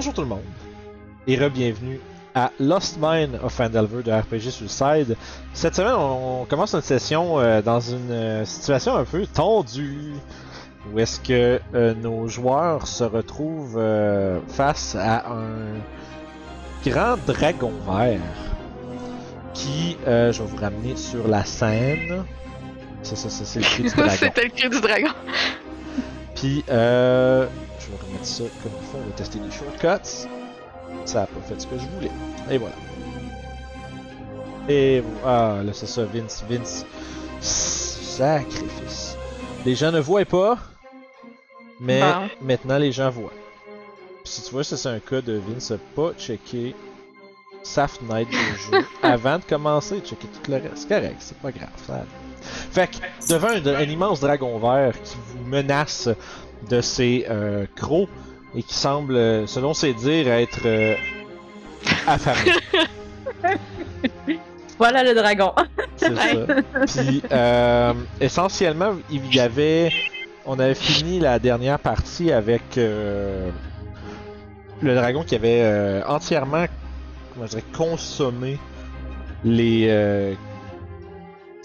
Bonjour tout le monde et re-bienvenue à Lost Mine of Fandelver de RPG Suicide. Cette semaine, on commence une session euh, dans une euh, situation un peu tendue où est-ce que euh, nos joueurs se retrouvent euh, face à un grand dragon vert qui, je vais vous ramener sur la scène. Ça, ça, ça, c'est le cri du dragon. C'était le cri du dragon. Puis, euh, je vais remettre ça comme il faut. On va tester les shortcuts. Ça a pas fait ce que je voulais. Et voilà. Et ah, là c'est ça, Vince, Vince. Sacrifice. Les gens ne voient pas, mais maintenant les gens voient. Puis si tu vois, ça c'est un cas de Vince pas checké sa fenêtre de jeu avant de commencer, checker tout le reste. Correct, c'est pas grave. Ça. Fait que, devant un, un immense dragon vert qui vous menace de ses euh, crocs et qui semble, euh, selon ses dires, être euh, affamé. Voilà le dragon. C'est ça. Puis, euh, essentiellement, il y avait. On avait fini la dernière partie avec euh, le dragon qui avait euh, entièrement, comment je dirais, consommé les.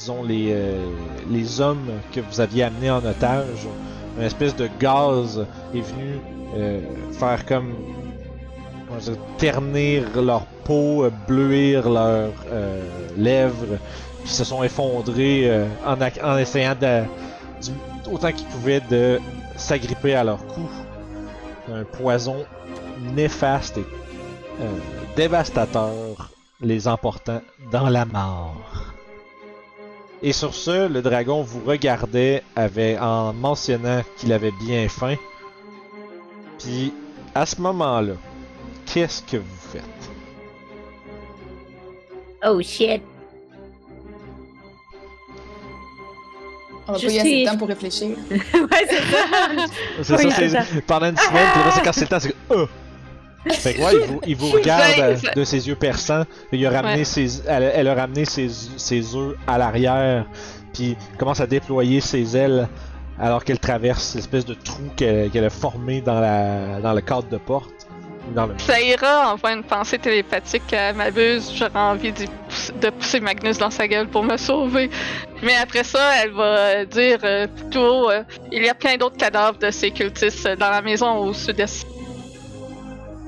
Euh, les, hommes que vous aviez amenés en otage. Une espèce de gaz est venu euh, faire comme. ternir leur peau, euh, bleuir leurs lèvres, puis se sont effondrés en, essayant de, autant qu'ils pouvaient de s'agripper à leur cou. Un poison néfaste et dévastateur, les emportant dans la mort. Et sur ce, le dragon vous regardait avec, en mentionnant qu'il avait bien faim. Puis, à ce moment-là, qu'est-ce que vous faites? Oh shit. On va pas y assez de temps pour réfléchir. ouais, c'est ça. C'est ça, pendant une semaine, puis là, c'est quand c'est le temps, c'est que. Euh! Fait que ouais, il vous, il vous regarde euh, de ses yeux perçants, il a ramené Ouais. ses, elle, elle a ramené ses, ses œufs à l'arrière, puis commence à déployer ses ailes alors qu'elle traverse l'espèce de trou qu'elle a formé dans, la, dans le cadre de porte. ou Dans le... Ça ira, envoie une pensée télépathique à m'abuse. J'aurais envie pousser- de pousser Magnus dans sa gueule pour me sauver. Mais après ça, elle va euh, dire euh, plutôt euh, il y a plein d'autres cadavres de ces cultistes dans la maison au sud-est.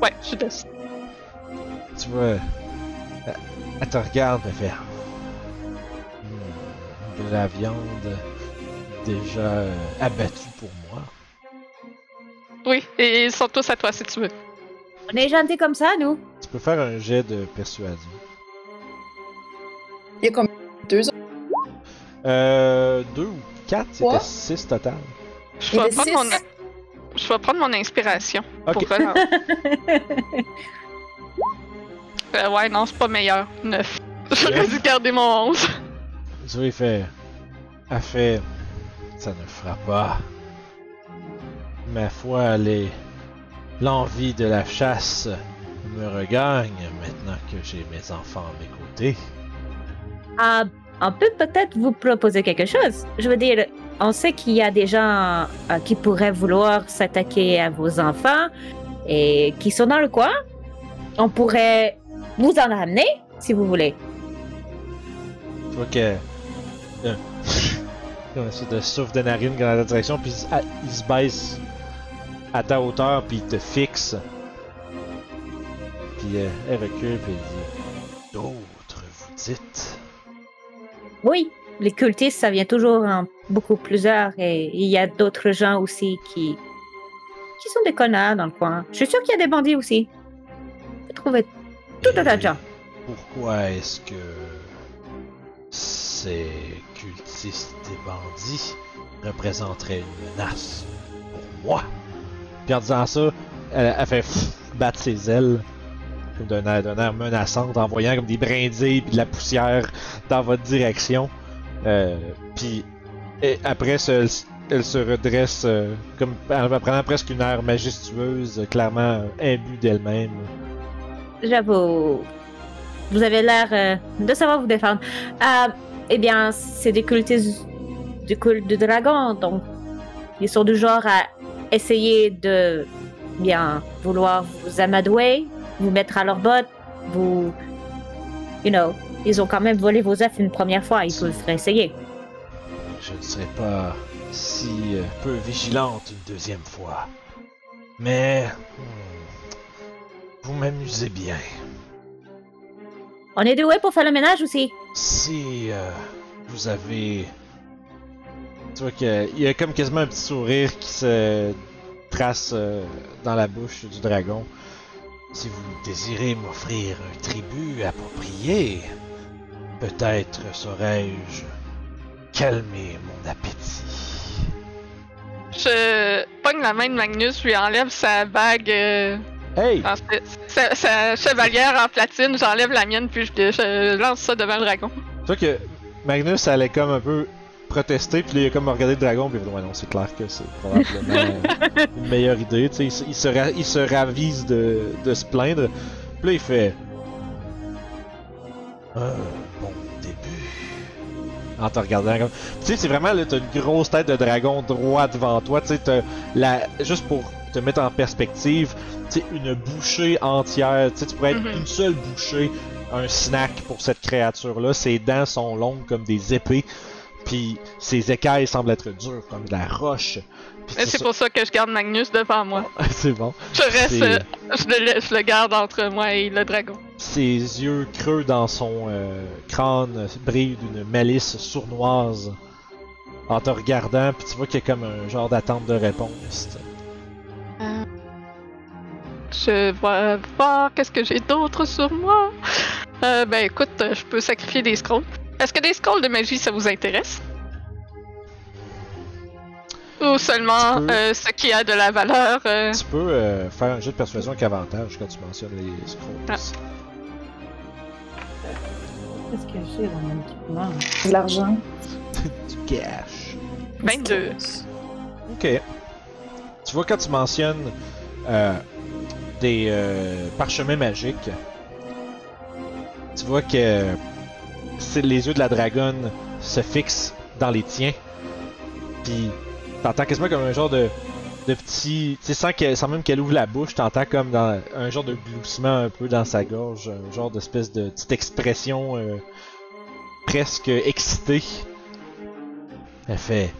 Ouais, sud-est. Tu vois, elle, elle te regarde, elle fait. Hmm, de la viande déjà euh, abattue pour moi. Oui, et ils sont tous à toi si tu veux. On est gentils comme ça, nous. Tu peux faire un jet de persuasion. Il y a combien? Deux autres? Euh, deux ou quatre, c'était six total. Je vais prendre six? mon, je vais prendre mon inspiration Ok. pour relancer. Euh, ouais, non, c'est pas meilleur. 9. J'aurais dû garder mon 11. Tu vois, il fait. Elle fait. Ça ne fera pas. Ma foi, les. L'envie de la chasse me regagne maintenant que j'ai mes enfants à mes côtés. Ah, on peut peut-être vous proposer quelque chose. Je veux dire, on sait qu'il y a des gens euh, qui pourraient vouloir s'attaquer à vos enfants et qui sont dans le coin. On pourrait vous en ramener, si vous voulez. Vois que. euh, Comme ça, de souffle de narine dans la direction, puis il, il se baisse à ta hauteur, puis il te fixe. Puis euh, elle recule, puis elle dit D'autres, vous dites Oui, les cultistes, ça vient toujours en beaucoup plusieurs et il y a d'autres gens aussi qui qui sont des connards dans le coin. Je suis sûre qu'il y a des bandits aussi. Vous trouvez tout un tas de gens. pourquoi est-ce que ces cultistes et bandits représenteraient une menace pour moi? Puis en disant ça, elle, elle fait battre ses ailes. D'un air, d'un air menaçant, en voyant comme des brindilles puis de la poussière dans votre direction. Euh, puis et après, elle, se redresse euh, comme en prenant presque une air majestueuse, clairement imbue d'elle-même. J'avoue. Vous avez l'air euh, de savoir vous défendre. Eh bien, c'est des cultistes du culte du dragon, donc ils sont du genre à essayer de bien vouloir vous amadouer, vous mettre à leur botte, vous. You know, ils ont quand même volé vos œufs une première fois, ils peuvent réessayer. Je ne serai pas si euh, peu vigilante une deuxième fois. Mais hmm, vous m'amusez bien. On est doué pour faire le ménage aussi. Si euh, vous avez Tu vois qu'il y a comme quasiment un petit sourire qui se trace euh, dans la bouche du dragon. Si vous désirez m'offrir un tribut approprié, peut-être saurais-je calmer mon appétit. Je pogne la main de Magnus, lui enlève sa bague, euh, Hey! en fait, sa, sa chevalière en platine, j'enlève la mienne, puis je, je lance ça devant le dragon. Tu vois que Magnus allait comme un peu protester, puis là, il a comme regardé le dragon, puis il a fait, ouais, non, c'est clair que c'est probablement une meilleure idée. Tu sais, il, se- il se ra- il se ravise de, de se plaindre. Puis là, il fait, début. En te regardant comme. Tu sais, c'est vraiment là, t'as une grosse tête de dragon droit devant toi. Tu sais, la. Juste pour te mettre en perspective, tu sais, une bouchée entière. Tu sais, tu pourrais être Mhm. une seule bouchée, un snack pour cette créature-là. Ses dents sont longues comme des épées. Puis ses écailles semblent être dures comme de la roche. Mais c'est pour ça que je garde Magnus devant moi. c'est bon. Je reste, euh, je le, laisse- je le garde entre moi et le dragon. Ses yeux creux dans son euh, crâne brillent d'une malice sournoise. En te regardant, puis tu vois qu'il y a comme un genre d'attente de réponse. sais. Je vais voir qu'est-ce que j'ai d'autre sur moi. Euh, ben écoute, euh, je peux sacrifier des scrolls. Est-ce que des scrolls de magie, ça vous intéresse? Ou seulement Tu peux. euh, ce qui a de la valeur? euh, Tu peux euh, faire un jeu de persuasion avec avantage quand tu mentionnes les scrolls. Ah. Qu'est-ce que j'ai dans mon équipement? De l'argent. Du cash. 22. Ok. Tu vois quand tu mentionnes euh, des euh, parchemins magiques, tu vois que c'est les yeux de la dragonne se fixent dans les tiens. Puis t'entends quasiment comme un genre de, de petit, tu sais sans, même qu'elle ouvre la bouche, t'entends comme un genre de gloussement un peu dans sa gorge, un genre d'espèce de petite expression euh, presque excitée. Elle fait.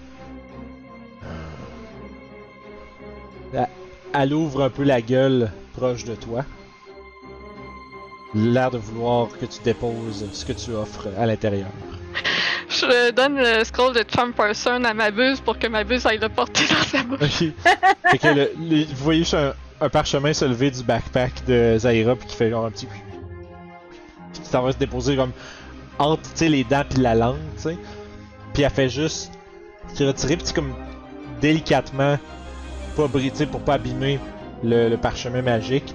Elle- Elle ouvre un peu la gueule proche de toi. L'air de vouloir que tu déposes ce que tu offres à l'intérieur. Je donne le scroll de Charm Person à ma buse pour que ma buse aille le porter dans sa bouche. Ok. vous voyez juste un, un parchemin se lever du backpack de Zaira puis qui fait genre un petit. Puis qui s'en va se déposer comme entre les dents puis la langue, tu sais. Puis elle fait juste se retirer puis comme délicatement pas bri- pour pas abîmer le, parchemin magique.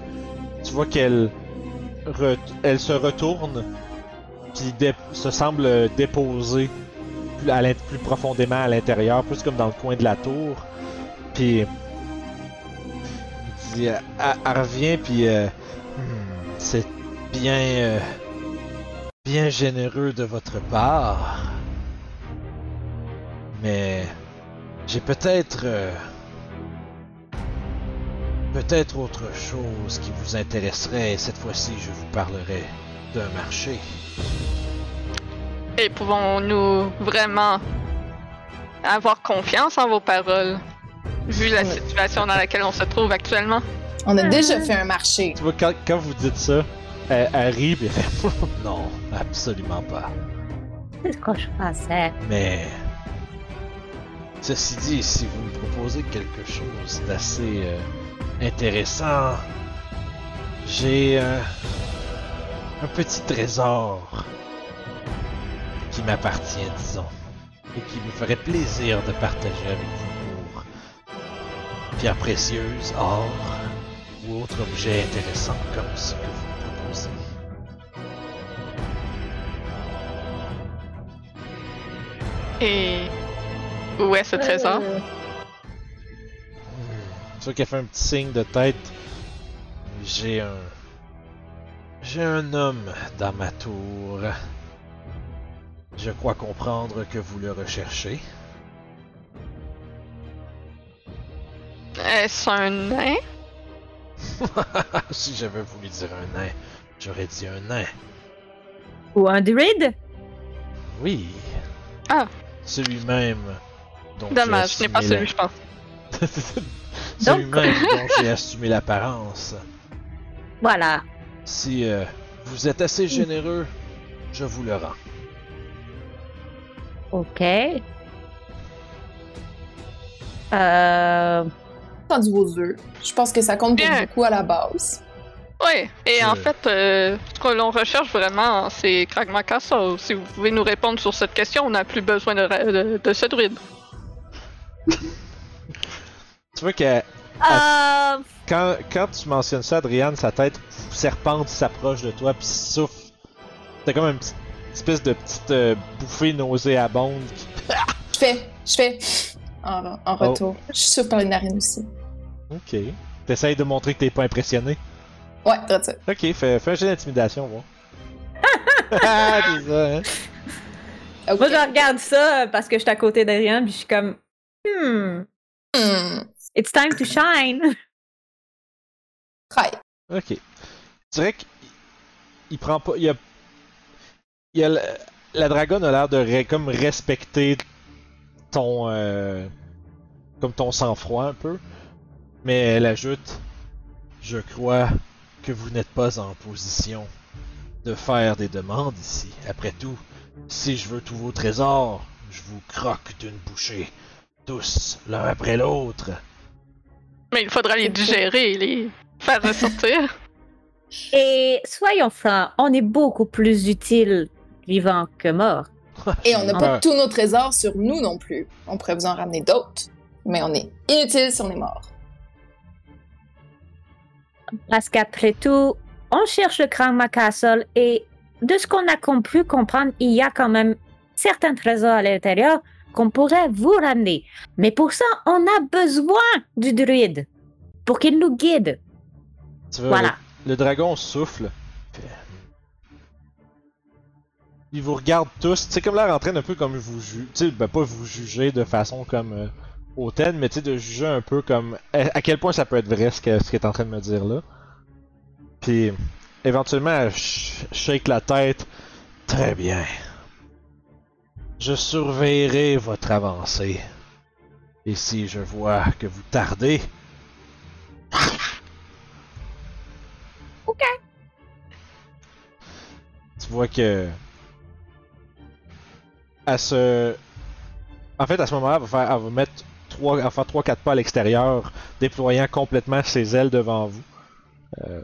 Tu vois qu'elle elle se retourne dé- se semble déposer plus, à plus profondément à l'intérieur, plus comme dans le coin de la tour. Puis il dit, euh, elle revient puis euh, Hmm, c'est bien, euh, bien généreux de votre part, mais j'ai peut-être, euh, peut-être autre chose qui vous intéresserait. Cette fois-ci, je vous parlerai d'un marché. Et pouvons-nous vraiment avoir confiance en vos paroles, vu la situation dans laquelle on se trouve actuellement? On a déjà fait un marché. Tu vois, quand, quand vous dites ça, elle, elle rit elle fait non, absolument pas. C'est ce que je pensais? Mais ceci dit, si vous me proposez quelque chose d'assez euh, intéressant, j'ai euh, un petit trésor qui m'appartient, disons, et qui me ferait plaisir de partager avec vous pour pierres précieuses, or ou autre objet intéressant comme ce que vous proposez. Et où est ce trésor? Euh, Tu vois qu'elle fait un petit signe de tête. J'ai un. J'ai un homme dans ma tour. Je crois comprendre que vous le recherchez. Est-ce un nain? si j'avais voulu dire un nain, j'aurais dit un nain. Ou un druide? Oui. Ah. Celui-même. dont j'ai Dommage, ce n'est pas celui, je pense. Celui-même dont j'ai assumé l'apparence. Voilà. Si euh, vous êtes assez généreux, je vous le rends. Ok. Euh, vos œufs. Je pense que ça compte pour Bien. beaucoup à la base. Oui, et en Euh. fait, euh, ce que l'on recherche vraiment, c'est Kragma Castle. Si vous pouvez nous répondre sur cette question, on n'a plus besoin de, ra- de, de ce druide. Tu vois euh, Quand, quand tu mentionnes ça, Adriane, sa tête serpente s'approche de toi puis souffle. T'as comme une petite espèce de petite euh, bouffée nauséabonde. qui- Je fais, je fais en, en Oh. retour. Je souffle par les narines aussi. Ok. T'essayes de montrer que t'es pas impressionné? Ouais, c'est ça. Ok, fais, fais un jeu d'intimidation. Ah, c'est ça, hein. Moi, je regarde ça parce que je suis à côté d'Adrien, puis je suis comme, hmm, Hmm. It's time to shine. Try. Ok. Tu dirais qu'il il prend pas. Il a. Il a la, la dragonne a l'air de comme respecter ton. euh, comme ton sang-froid un peu. Mais elle ajoute Je crois que vous n'êtes pas en position de faire des demandes ici. Après tout, si je veux tous vos trésors, je vous croque d'une bouchée. Tous, l'un après l'autre. Mais il faudra les digérer et les faire ressortir. Et soyons francs, on est beaucoup plus utile vivant que mort. Et on n'a pas tous nos trésors sur nous non plus. On pourrait vous en ramener d'autres. Mais on est inutile si on est mort. Parce qu'après tout, on cherche le Kragma Castle et de ce qu'on a compris comprendre, il y a quand même certains trésors à l'intérieur qu'on pourrait vous ramener. Mais pour ça, on a besoin du druide pour qu'il nous guide. Tu vois, Voilà. Le, le dragon souffle. Il vous regarde tous. Tu sais, comme l'air en train un peu comme vous sais, ben, pas vous juger de façon comme euh, hautaine, mais tu sais, de juger un peu comme. À, à quel point ça peut être vrai ce que- ce est en train de me dire là. Puis, éventuellement, elle sh- shake la tête. Très bien. Je surveillerai votre avancée. Et si je vois que vous tardez, tu vois que à ce en fait à ce moment-là elle va faire elle va mettre trois elle va faire trois quatre pas à l'extérieur déployant complètement ses ailes devant vous. Euh,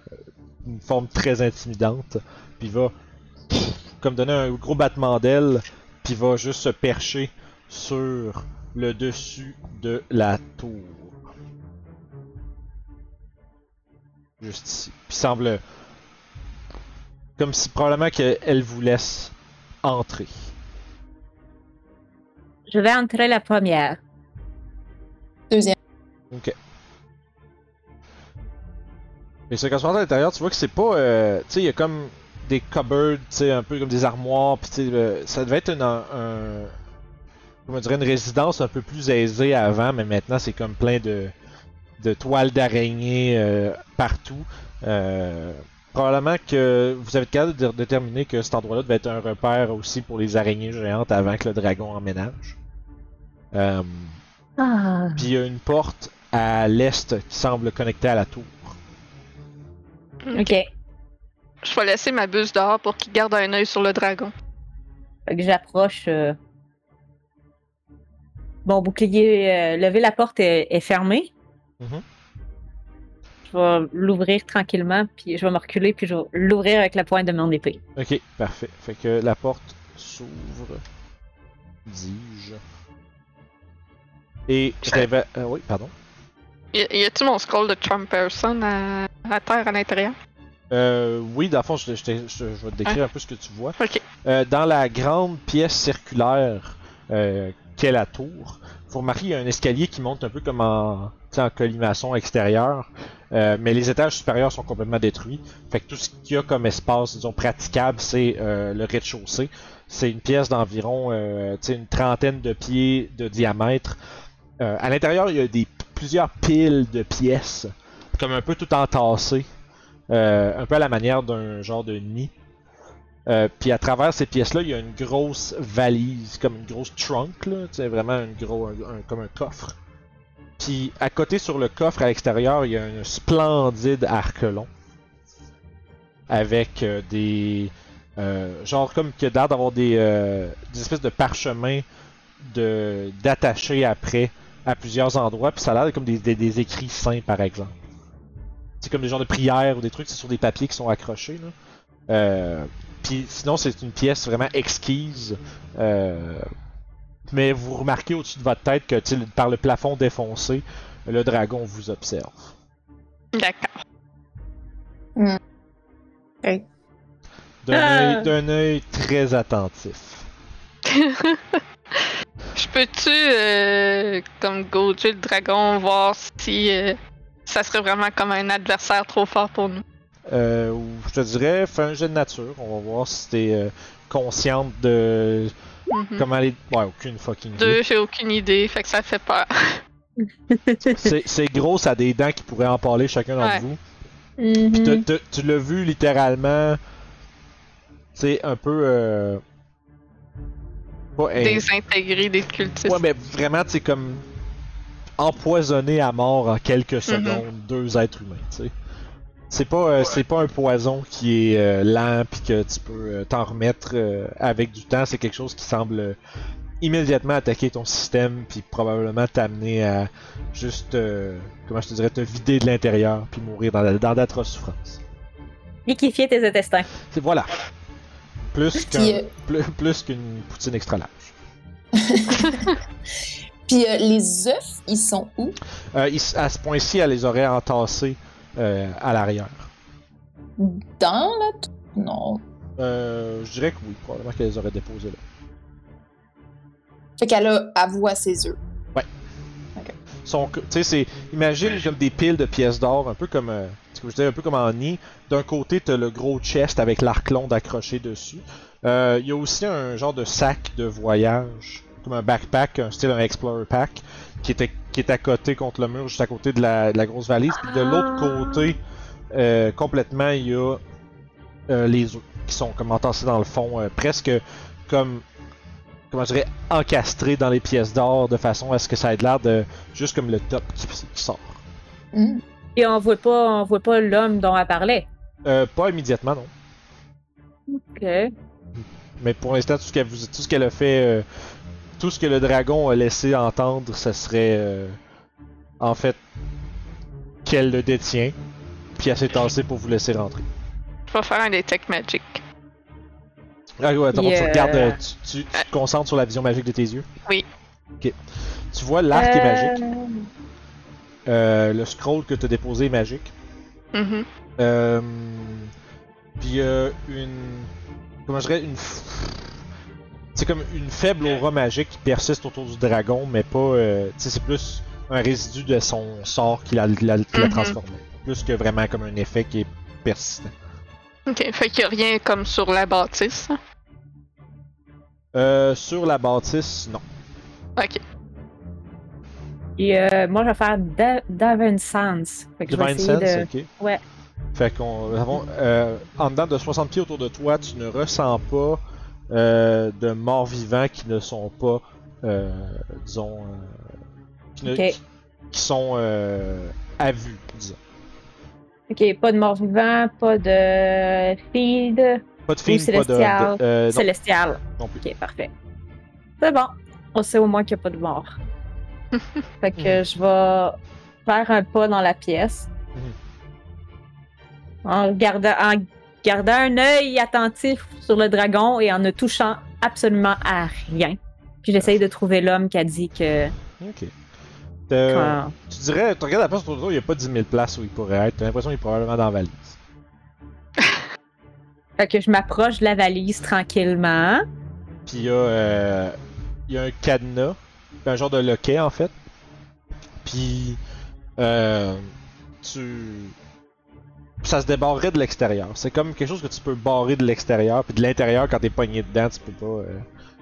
une forme très intimidante. Puis va comme donner un gros battement d'ailes il va juste se percher sur le dessus de la tour juste ici puis il semble comme si probablement qu'elle vous laisse entrer. Je vais entrer la première. Deuxième. Et ce quand tu rentres à l'intérieur, tu vois que c'est pas. euh, tu sais, il y a comme des cupboards, tu sais, un peu comme des armoires, puis tu sais, euh, ça devait être une, un, un- Comment dire, une résidence un peu plus aisée avant, mais maintenant c'est comme plein de, de toiles d'araignée euh, partout. Euh, probablement que vous avez capable de déterminer que cet endroit-là devait être un repère aussi pour les araignées géantes avant que le dragon emménage. Euh, Ah, Puis il y a une porte à l'est qui semble connectée à la tour. ok. Je vais laisser ma buse dehors pour qu'il garde un œil sur le dragon. Fait que j'approche. euh, Bon, bouclier euh, levé, la porte est, est fermée. Mhm. je vais l'ouvrir tranquillement, puis je vais me reculer, puis je vais l'ouvrir avec la pointe de mon épée. Ok, parfait. Fait que la porte s'ouvre, dis-je. Et révèle. euh, oui, pardon. Y, y a-tu mon scroll de Trump Person à, à terre à l'intérieur? Euh, oui, dans le fond, je, je, te- je- je vais te décrire un peu ce que tu vois. Euh, dans la grande pièce circulaire euh, qu'est la tour, faut remarquer qu'il y a un escalier qui monte un peu comme en, en colimaçon extérieur, euh, mais les étages supérieurs sont complètement détruits. Fait que tout ce qu'il y a comme espace, disons, praticable, c'est euh, le rez-de-chaussée. C'est une pièce d'environ euh, une trentaine de pieds de diamètre. Euh, à l'intérieur, il y a des, plusieurs piles de pièces, comme un peu tout entassées, un peu à la manière d'un genre de nid. Euh, puis à travers ces pièces-là, il y a une grosse valise, comme une grosse trunk, là, vraiment un gros, comme un coffre. Puis à côté sur le coffre à l'extérieur, il y a un splendide arc-long avec euh, des, euh, genre comme qui a l'air d'avoir des, euh, des espèces de parchemins de après à plusieurs endroits. Puis ça a l'air comme des écrits saints par exemple. C'est comme des genres de prières ou des trucs, c'est sur des papiers qui sont accrochés là. Euh, puis sinon, c'est une pièce vraiment exquise. Euh, mais vous remarquez au-dessus de votre tête que par le plafond défoncé, le dragon vous observe. D'accord. D'un Ah. œil- d'un œil très attentif. Je peux-tu, euh, comme gauger le dragon, voir si euh, ça serait vraiment comme un adversaire trop fort pour nous? Euh, je te dirais, fais un jet de nature. On va voir si t'es euh, consciente de Mhm. comment les. Ouais, aucune fucking idée. Deux, j'ai aucune idée, fait que ça fait peur. C'est c'est gros, ça a des dents qui pourraient empaler chacun d'entre Ouais. vous. Mhm. Puis t'as- t'as- tu l'as vu littéralement, tu sais, un peu. Euh... Pas Désintégrer des cultistes. Ouais, mais vraiment, tu sais, comme empoisonné à mort en quelques secondes deux êtres humains, tu sais. C'est pas, euh, c'est pas un poison qui est euh, lent puis que tu peux euh, t'en remettre euh, avec du temps. C'est quelque chose qui semble euh, immédiatement attaquer ton système puis probablement t'amener à juste, euh, comment je te dirais, te vider de l'intérieur puis mourir dans, la- dans d'atroces souffrances. Liquéfier tes intestins. C'est voilà. Euh, plus qu'une poutine extra large. Puis euh, les œufs, ils sont où? Euh, à ce point-ci, elle les aurait entassés euh, à l'arrière. Dans la tour? Non. Euh, je dirais que oui, probablement qu'elle les aurait déposés là. Fait qu'elle a à voix ses œufs. Sont, tu sais, c'est, imagine comme des piles de pièces d'or, un peu comme, euh, que je disais, un peu comme en nid. D'un côté, t'as le gros chest avec l'arc long accroché dessus. Il y a aussi un genre de sac de voyage, comme un backpack, un style un explorer pack, qui était, qui est à côté contre le mur, juste à côté de la, de la grosse valise. Puis de l'autre Ah. côté, euh, complètement, il y a euh, les œufs qui sont comme entassés dans le fond, euh, presque comme comment je dirais encastrés dans les pièces d'or de façon à ce que ça ait l'air de juste comme le top qui, qui sort. Hmm. Et on voit pas, on voit pas l'homme dont elle parlait? Pas immédiatement non, Ok. mais pour l'instant tout ce qu'elle tout ce qu'elle a fait, tout ce que le dragon a laissé entendre, ce serait euh, en fait qu'elle le détient, puis elle s'est tassée pour vous laisser rentrer. Je vais faire un detect magic. Ah ouais, attends, tu regardes, euh, tu, tu- tu te concentres sur la vision magique de tes yeux? Oui. Ok. Tu vois l'arc est magique. Euh, le scroll que tu as déposé est magique. Mhm. Euh, puis il y a une. Comment je dirais Une. C'est comme une faible aura magique qui persiste autour du dragon, mais pas. euh, tu sais, c'est plus un résidu de son sort qui l'a qui l'a- qui l'a Mhm. transformé. Plus que vraiment comme un effet qui est persistant. Ok, fait qu'il y a rien comme sur la bâtisse. Euh, sur la bâtisse, non. Ok. Et euh, moi, je vais faire Da- Divine Sense. Fait que je vais Divine Sense, de... ok. Ouais. Fait qu'on euh, en dedans de 60 pieds autour de toi, tu ne ressens pas euh, de morts vivants qui ne sont pas, euh, disons, euh, qui, ne- Ok. qui- qui sont à vue, disons. Ok, pas de mort vivant, pas de feed, Pas de film, pas de, non, célestial. non plus. Ok, parfait. C'est bon. On sait au moins qu'il n'y a pas de mort. fait que je vais faire un pas dans la pièce. Mhm. en gardant, en gardant un œil attentif sur le dragon et en ne touchant absolument à rien. Puis j'essaye de trouver l'homme qui a dit que. Ok. Euh, quand- Tu dirais, tu regardes la place autour il n'y a pas 10 000 places où il pourrait être. T'as l'impression qu'il est probablement dans la valise. Fait que je m'approche de la valise tranquillement. Puis il y a, euh, y a un cadenas, un genre de loquet en fait. Puis euh, tu, ça se débarrerait de l'extérieur. C'est comme quelque chose que tu peux barrer de l'extérieur, puis de l'intérieur quand t'es pogné dedans, tu peux pas. euh,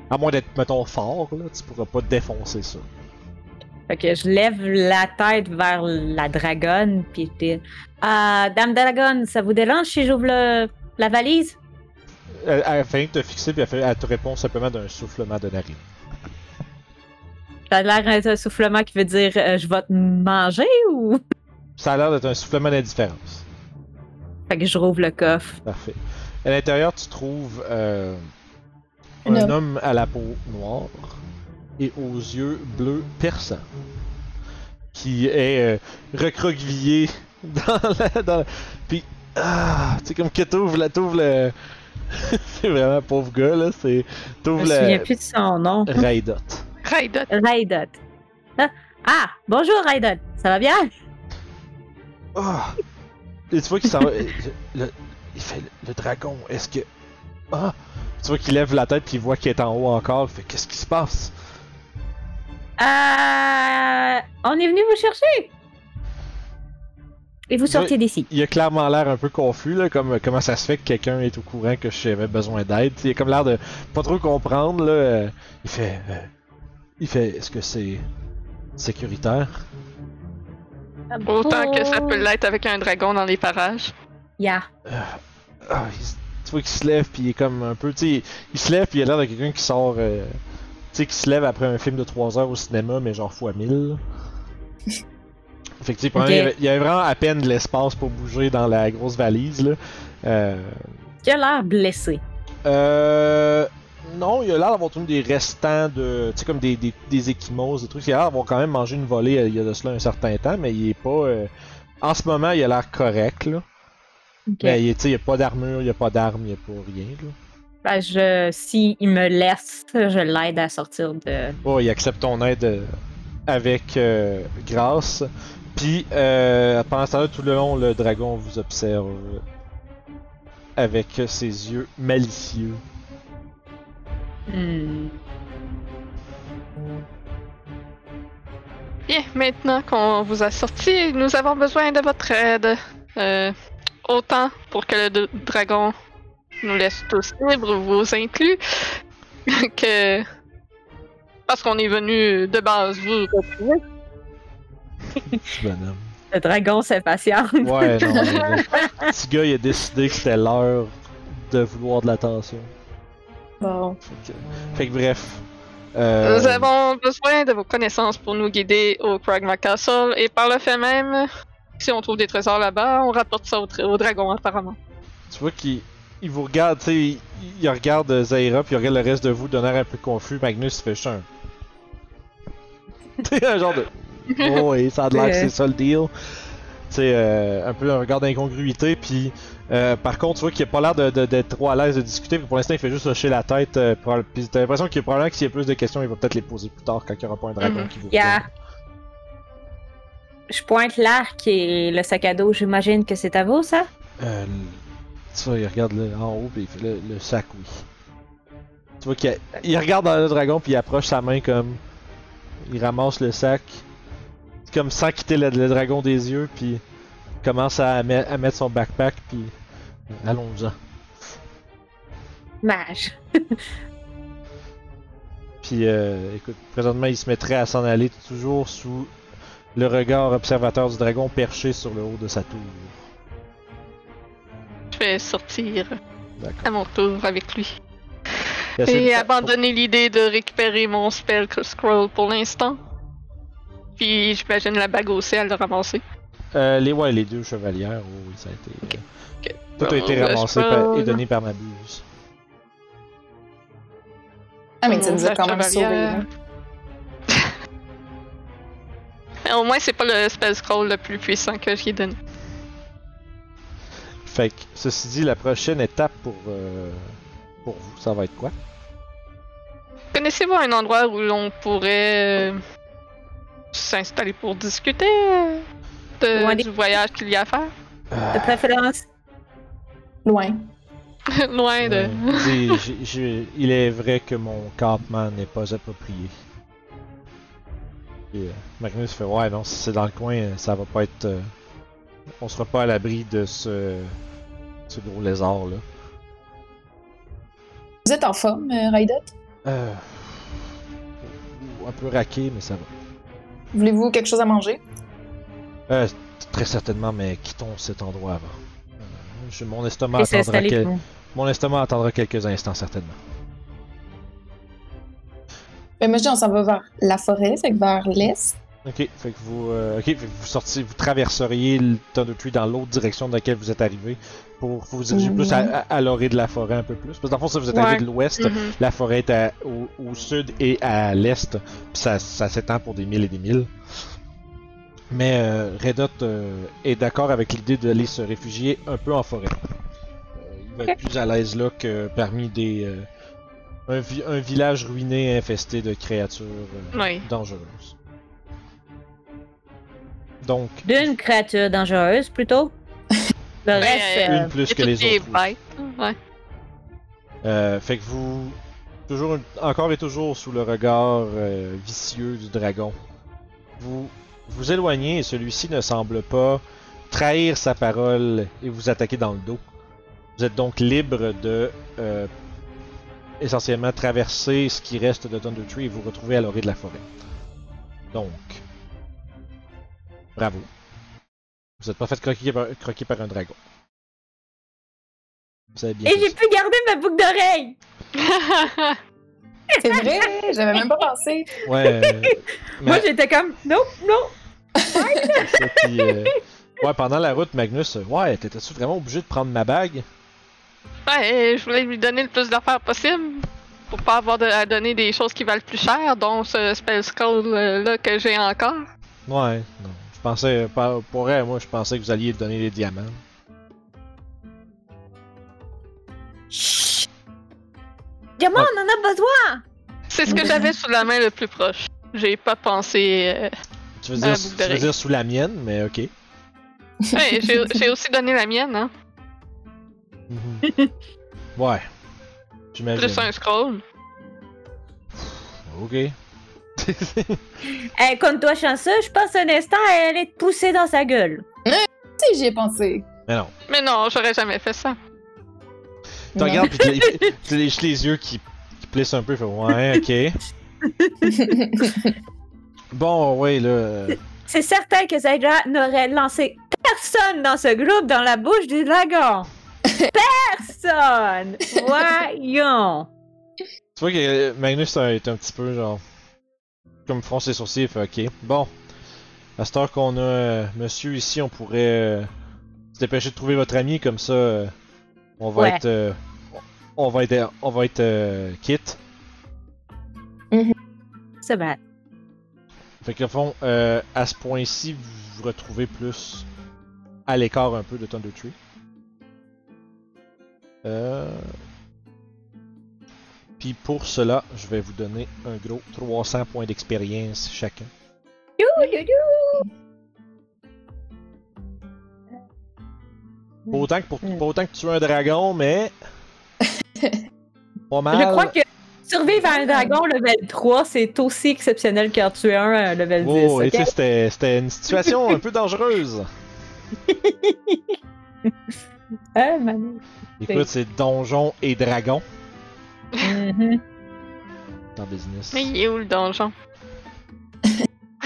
à moins d'être mettons fort là, tu pourras pas défoncer ça. Fait que je lève la tête vers la dragonne, puis je dis Ah, Dame Dragonne, ça vous dérange si j'ouvre le- la valise Elle, elle que te fixer, puis elle, fait- elle te répond simplement d'un soufflement de narine. Ça a l'air d'un soufflement qui veut dire euh, Je vais te manger ou? Ça a l'air d'être un soufflement d'indifférence. Fait que je rouvre le coffre. Parfait. À l'intérieur, tu trouves euh, Un homme. homme à la peau noire et aux yeux bleus perçants, qui est euh, recroquevillé dans la. Dans... Puis, ah, tu sais, comme que t'ouvres, la- t'ouvres le. c'est vraiment un pauvre gars, là. C'est. Je T'ouvres me souviens le. plus de son nom. Raidot. Raidot. Raidot. Ah, ah, bonjour Raidot, ça va bien? Ah! Et tu vois qu'il s'en va. le- le- il fait le, le dragon, est-ce que. Ah! Tu vois qu'il lève la tête puis il voit qu'il est en haut encore. Il fait Qu'est-ce qui se passe? Euh, on est venu vous chercher. Et vous sortez d'ici. Il a clairement l'air un peu confus, là, comme comment ça se fait que quelqu'un est au courant que j'avais besoin d'aide. Il a comme l'air de pas trop comprendre. Là. Euh, Il fait. euh, il fait. Est-ce que c'est sécuritaire? Autant que ça peut l'être avec un dragon dans les parages. Yeah. Ah, il tu vois qu'il se lève puis il est comme un peu. Tu sais, il se lève puis il a l'air de quelqu'un qui sort. euh, tu sais, qui se lève après un film de 3 heures au cinéma, mais genre fois 1000. là. Fait que tu sais, il, y avait, il y avait vraiment à peine de l'espace pour bouger dans la grosse valise. Là. Euh, Tu as l'air blessé. Euh. Non, il a l'air d'avoir trouvé des restants de. Tu sais, comme des, des, des échymoses, des trucs. Il a l'air d'avoir quand même mangé une volée euh, il y a de cela un certain temps, mais il est pas. euh, En ce moment, il a l'air correct, là. Ok. Mais il, tu sais, il n'y a pas d'armure, il n'y a pas d'armes, il n'y a pas rien, là. Ben, je, si il me laisse, je l'aide à sortir de. Oh, il accepte ton aide euh, avec euh, grâce. Puis, euh, pendant ce temps-là, tout le long, le dragon vous observe avec ses yeux malicieux. Hmm. Bien, maintenant qu'on vous a sorti, nous avons besoin de votre aide. Euh, autant pour que le dragon nous laisse tous libres, vous inclus, que parce qu'on est venu de base vous retrouver. Bonhomme. Le dragon s'impatiente. Ouais, non. mais le petit gars, il a décidé que c'était l'heure de vouloir de l'attention. Bon. Fait que, fait que bref. Euh, Nous avons besoin de vos connaissances pour nous guider au Kragma Castle et par le fait même, si on trouve des trésors là-bas, on rapporte ça au, au dragon apparemment. Tu vois qu'il il vous regarde, tu sais, il, il regarde euh, Zaira, puis il regarde le reste de vous d'un air un peu confus. Magnus, fait juste un. Tu sais, un genre de. Oh, oui, ça a l'air que c'est ça le deal. Tu sais, euh, un peu un regard d'incongruité, puis. Euh, par contre, tu vois qu'il a pas l'air de- de- d'être trop à l'aise de discuter, pour l'instant, il fait juste hocher la tête. Euh, pour- puis t'as l'impression qu'il y a probablement que s'il y a plus de questions, il va peut-être les poser plus tard quand il n'y aura pas un dragon Mhm. qui vous Yeah. Je pointe l'arc et le sac à dos. J'imagine que c'est à vous, ça? Euh, tu vois, il regarde le, en haut, puis il fait le, le sac, oui. Tu vois qu'il a- il regarde dans le dragon, puis il approche sa main comme. Il ramasse le sac. Comme sans quitter le, le dragon des yeux, puis commence à, met- à mettre son backpack, puis. Allons-en. Mage. Puis, euh, écoute, présentement, il se mettrait à s'en aller toujours sous le regard observateur du dragon perché sur le haut de sa tour. Je vais sortir à mon tour avec lui. Et abandonner l'idée de récupérer mon spell scroll pour l'instant. Puis j'imagine la bague aussi à le ramasser. Euh, les, ouais, les deux chevalières, oh, oui, ça a été. Euh. Tout a Bon, été ben, ramassé par- et donné par ma buse. Ah, mais tu nous as quand même là. Au moins, c'est pas le spell scroll le plus puissant que j'ai donné. Fait que, ceci dit, la prochaine étape pour, euh, pour vous, ça va être quoi? Connaissez-vous un endroit où l'on pourrait euh, s'installer pour discuter? euh, de- Loin du des- voyage qu'il y a à faire? De préférence? Loin. Loin de. Euh, il est vrai que mon campement n'est pas approprié. Et, euh, Magnus fait Ouais, non, si c'est dans le coin, euh, ça va pas être. euh, on sera pas à l'abri de ce, ce gros lézard là. Vous êtes en forme, euh, Raidot? Euh, un peu raqué, mais ça va. Voulez-vous quelque chose à manger? Euh, très certainement, mais quittons cet endroit avant. Euh, je- mon estomac Et attendra s'installer quel- pour- mon estomac attendra quelques instants certainement. Ben, moi, je dis, on s'en va vers la forêt, c'est que vers l'est. Ok, fait que vous, euh, fait que vous sortiez, vous traverseriez le Thunder Tree dans l'autre direction dans laquelle vous êtes arrivé pour vous diriger plus à, à, à l'orée de la forêt un peu plus. Parce que dans le fond, si vous êtes Ouais. arrivé de l'ouest, Mhm. la forêt est à- au, au sud et à l'est, ça, ça s'étend pour des milles et des milles. Mais euh, Redot euh, est d'accord avec l'idée d'aller se réfugier un peu en forêt. Euh, il va être plus à l'aise là que parmi des euh, un, vi- un village ruiné infesté de créatures euh, Oui. dangereuses. Donc, D'une créature dangereuse, plutôt. Le reste. Ben, euh, une plus que les autres. aussi. bêtes. Ouais. Euh, fait que vous, toujours, encore et toujours sous le regard euh, vicieux du dragon, vous vous éloignez et celui-ci ne semble pas trahir sa parole et vous attaquer dans le dos. Vous êtes donc libre de euh, essentiellement traverser ce qui reste de Thunder Tree et vous retrouver à l'orée de la forêt. Donc, bravo. Vous êtes pas fait croquer par, croquer par un dragon. Vous avez bien Et j'ai pu garder ma boucle d'oreille! C'est vrai, j'avais même pas pensé. Ouais. euh, Moi, j'étais comme, non, non! Puis, euh, ouais, pendant la route, Magnus, euh, ouais, t'étais-tu vraiment obligé de prendre ma bague? Ouais, je voulais lui donner le plus d'affaires possible. Pour pas avoir de- à donner des choses qui valent plus cher, dont ce spell scroll euh, là que j'ai encore. Ouais, non. Je pensais, pour elle, moi, je pensais que vous alliez donner les diamants. Chut! Diamant, on en a besoin! C'est ce que j'avais sous la main le plus proche. J'ai pas pensé. euh, Tu veux Ah, dire, boucle tu veux d'oreille. dire sous la mienne, mais ok. Ouais, j'ai aussi donné la mienne, hein. Mhm. ouais. J'imagine. Plus un scroll. Ok. Eh, comme toi, chanceux, je pense un instant, elle allait te pousser dans sa gueule. Si, j'y ai pensé. mais non. Mais non, j'aurais jamais fait ça. Tu regardes, pis te lèches les yeux qui, qui plissent un peu, fait ouais, ok. Bon, ouais, là. euh, C'est certain que Zaira n'aurait lancé personne dans ce groupe dans la bouche du dragon. personne! Voyons! Tu vois que euh, Magnus est un, petit peu genre. Comme fronce ses sourcils, il fait ok. Bon. À cette heure qu'on a euh, monsieur ici, on pourrait euh, se dépêcher de trouver votre ami, comme ça euh, on va Ouais. être. euh, on va être. On va être euh, quitte. C'est vrai. Fait que, fond, euh, à ce point-ci, vous vous retrouvez plus à l'écart un peu de Thunder Tree. Euh... Puis pour cela, je vais vous donner un gros 300 points d'expérience chacun. Pas autant que, pour, pas autant que tuer un dragon, mais. Pas mal. Je crois que survivre à un dragon level 3, c'est aussi exceptionnel qu'en tuer un à level 10. Oh, et ok? tu sais, c'était, c'était une situation un peu dangereuse. Ah, Manu? Écoute, c'est donjon et dragon Mhm. dans business. Mais il est où le donjon?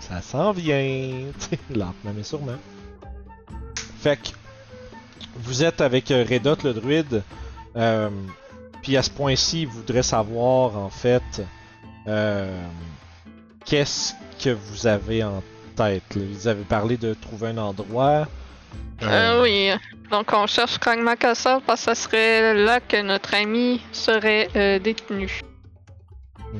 Ça s'en vient, tu sais, lentement mais sûrement. Fait que vous êtes avec euh, Redot le druide, euh, puis à ce point-ci, il voudrait savoir en fait euh, qu'est-ce que vous avez en tête. là? Vous avez parlé de trouver un endroit. Euh, oui. Donc on cherche Kragma Castle parce que ce serait là que notre ami serait euh, détenu. hmm,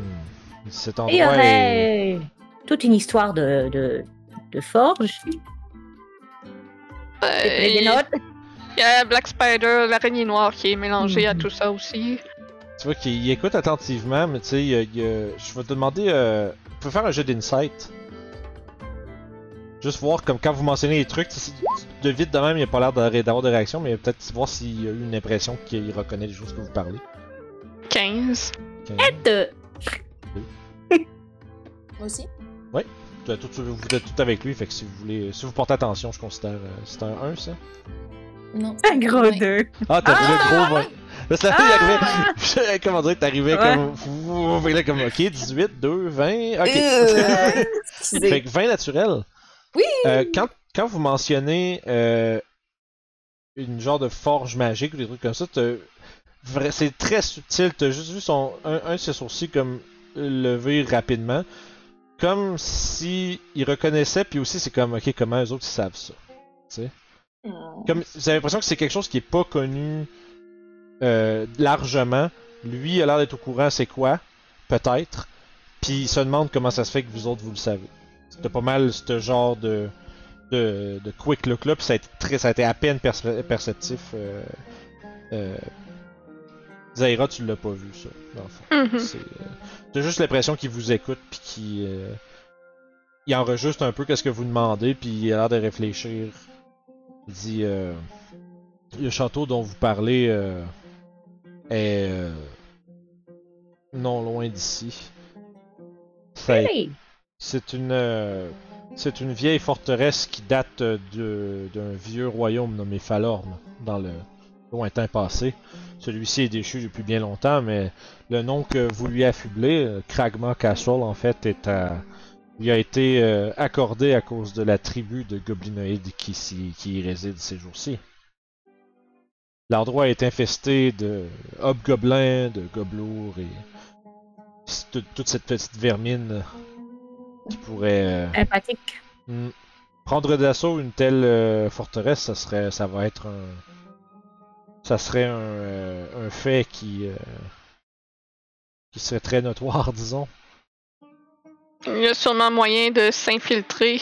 Cet Il y endroit est... aurait toute une histoire de, de, de forge. Des Euh, notes. Il y a Black Spider, l'araignée noire qui est mélangée à Mhm. tout ça aussi. Tu vois qu'il écoute attentivement, mais tu sais, il y a- il y je vais te demander. Euh, tu peux faire un jeu d'insight. Juste voir, comme quand vous mentionnez les trucs, de vite de même, il a pas l'air d'a- d'avoir de réaction, mais peut-être voir s'il a eu une impression qu'il reconnaît les choses que vous parlez. 15. Ok. Euh, Moi aussi? Tu as tout- vous êtes tout avec lui, fait que si vous voulez. Si vous portez attention, je considère. euh, c'est un 1 ça Non. Un gros Ouais. deux. Ah, t'as roulé le gros 20. Là, ça fait, il arrivait. Comment dire, t'arrivais Ouais. comme. Vous là, comme. Ok, 18, 2, 20. Ok. Euh. Fait que 20 naturel. Oui! Euh, quand, quand vous mentionnez euh, une genre de forge magique ou des trucs comme ça, c'est très subtil. T'as juste vu son, un, un de ses sourcils comme lever rapidement. Comme si il reconnaissait, puis aussi c'est comme, ok, comment les autres ils savent ça. Tu sais? Hmm. Comme, vous avez l'impression que c'est quelque chose qui est pas connu euh, largement. Lui il a l'air d'être au courant, c'est quoi, peut-être. Puis il se demande comment ça se fait que vous autres vous le savez. C'était pas mal ce genre de de, de quick look là, puis ça a été très, ça a été à peine perce- perceptif. Euh, euh, Zaira, tu l'as pas vu ça, dans le fond. Mhm. C'est, euh, juste l'impression qu'il vous écoute puis qu'il il enregistre un peu qu'est-ce que vous demandez puis il a l'air de réfléchir. Il dit euh, le château dont vous parlez euh, est euh, non loin d'ici. Hey. C'est une c'est une vieille forteresse qui date d'un vieux royaume nommé Falorme dans le lointain passé. Celui-ci est déchu depuis bien longtemps, mais le nom que vous lui affublez, Kragma Castle, en fait, est à, lui a été euh, accordé à cause de la tribu de goblinoïdes qui, qui y réside ces jours-ci. L'endroit est infesté de hobgoblins, de gobelours et toute- cette petite vermine qui pourrait euh, Empathique. Hmm. Prendre d'assaut une telle euh, forteresse, ça serait, ça va être un, ça serait un, un fait qui, qui serait très notoire, disons. Il y a sûrement moyen de s'infiltrer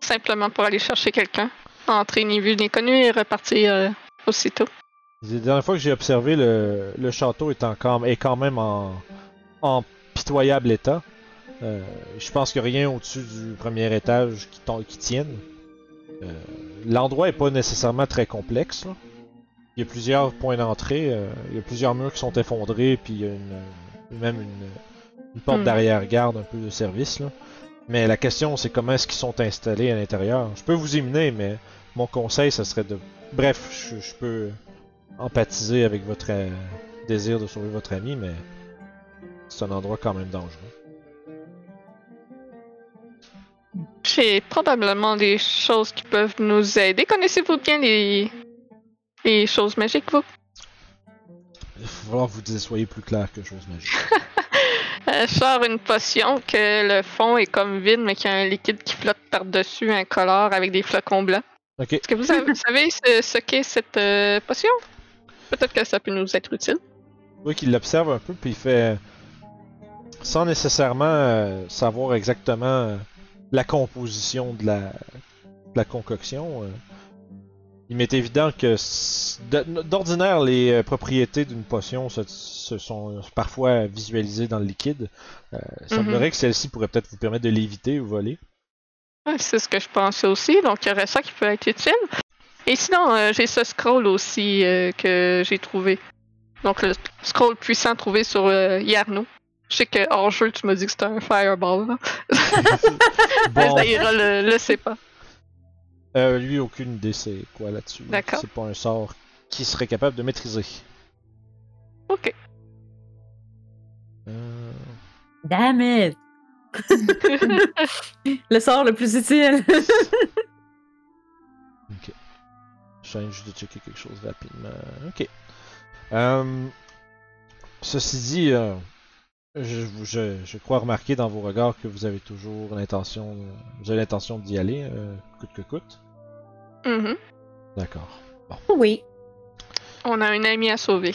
simplement pour aller chercher quelqu'un. Entrer ni vu ni connu et repartir euh, aussitôt. La dernière fois que j'ai observé, le, château est est quand même en, en pitoyable état. Euh, je pense a rien au-dessus du premier étage qui, tienne. Euh, L'endroit est pas nécessairement très complexe. Il y a plusieurs points d'entrée, il y a plusieurs murs qui sont effondrés, puis il y a même une, une porte Hmm. d'arrière-garde, un peu de service. Là. Mais la question, c'est comment est-ce qu'ils sont installés à l'intérieur? Je peux vous y mener, mais mon conseil, ce serait de... Bref, je, je peux empathiser avec votre euh, désir de sauver votre ami, mais c'est un endroit quand même dangereux. J'ai probablement des choses qui peuvent nous aider. Connaissez-vous bien les, les choses magiques, vous? Il va falloir que vous soyez plus clair que chose magique. Euh, je sors une potion que le fond est comme vide, mais qu'il y a un liquide qui flotte par-dessus un color avec des flocons blancs. Est-ce que vous avez- savez ce, ce qu'est cette euh, potion? Peut-être que ça peut nous être utile. Oui, qu'il l'observe un peu, puis il fait. Sans nécessairement euh, savoir exactement euh, la composition de la, de la concoction, euh, il m'est évident que d'ordinaire, les euh, propriétés d'une potion se, se sont parfois visualisées dans le liquide. Euh, il semblerait que celle-ci pourrait peut-être vous permettre de l'éviter ou voler. C'est ce que je pensais aussi, donc il y aurait ça qui peut être utile. Et sinon, euh, j'ai ce scroll aussi euh, que j'ai trouvé. Donc le scroll puissant trouvé sur euh, Yarno. Je sais que hors jeu, tu m'as dit que c'était un fireball. Là. Bon, Zaira le, le sait pas. Euh, lui, aucune idée c'est quoi là-dessus. D'accord. C'est pas un sort qu'il serait capable de maîtriser. Ok. Euh, Damn it! le sort le plus utile. Je viens juste de checker quelque chose rapidement. Ok. Euh, ceci dit, euh, je, je, je crois remarquer dans vos regards que vous avez toujours l'intention, vous avez l'intention d'y aller, euh, coûte que coûte. Mhm. D'accord. oui. On a un ami à sauver.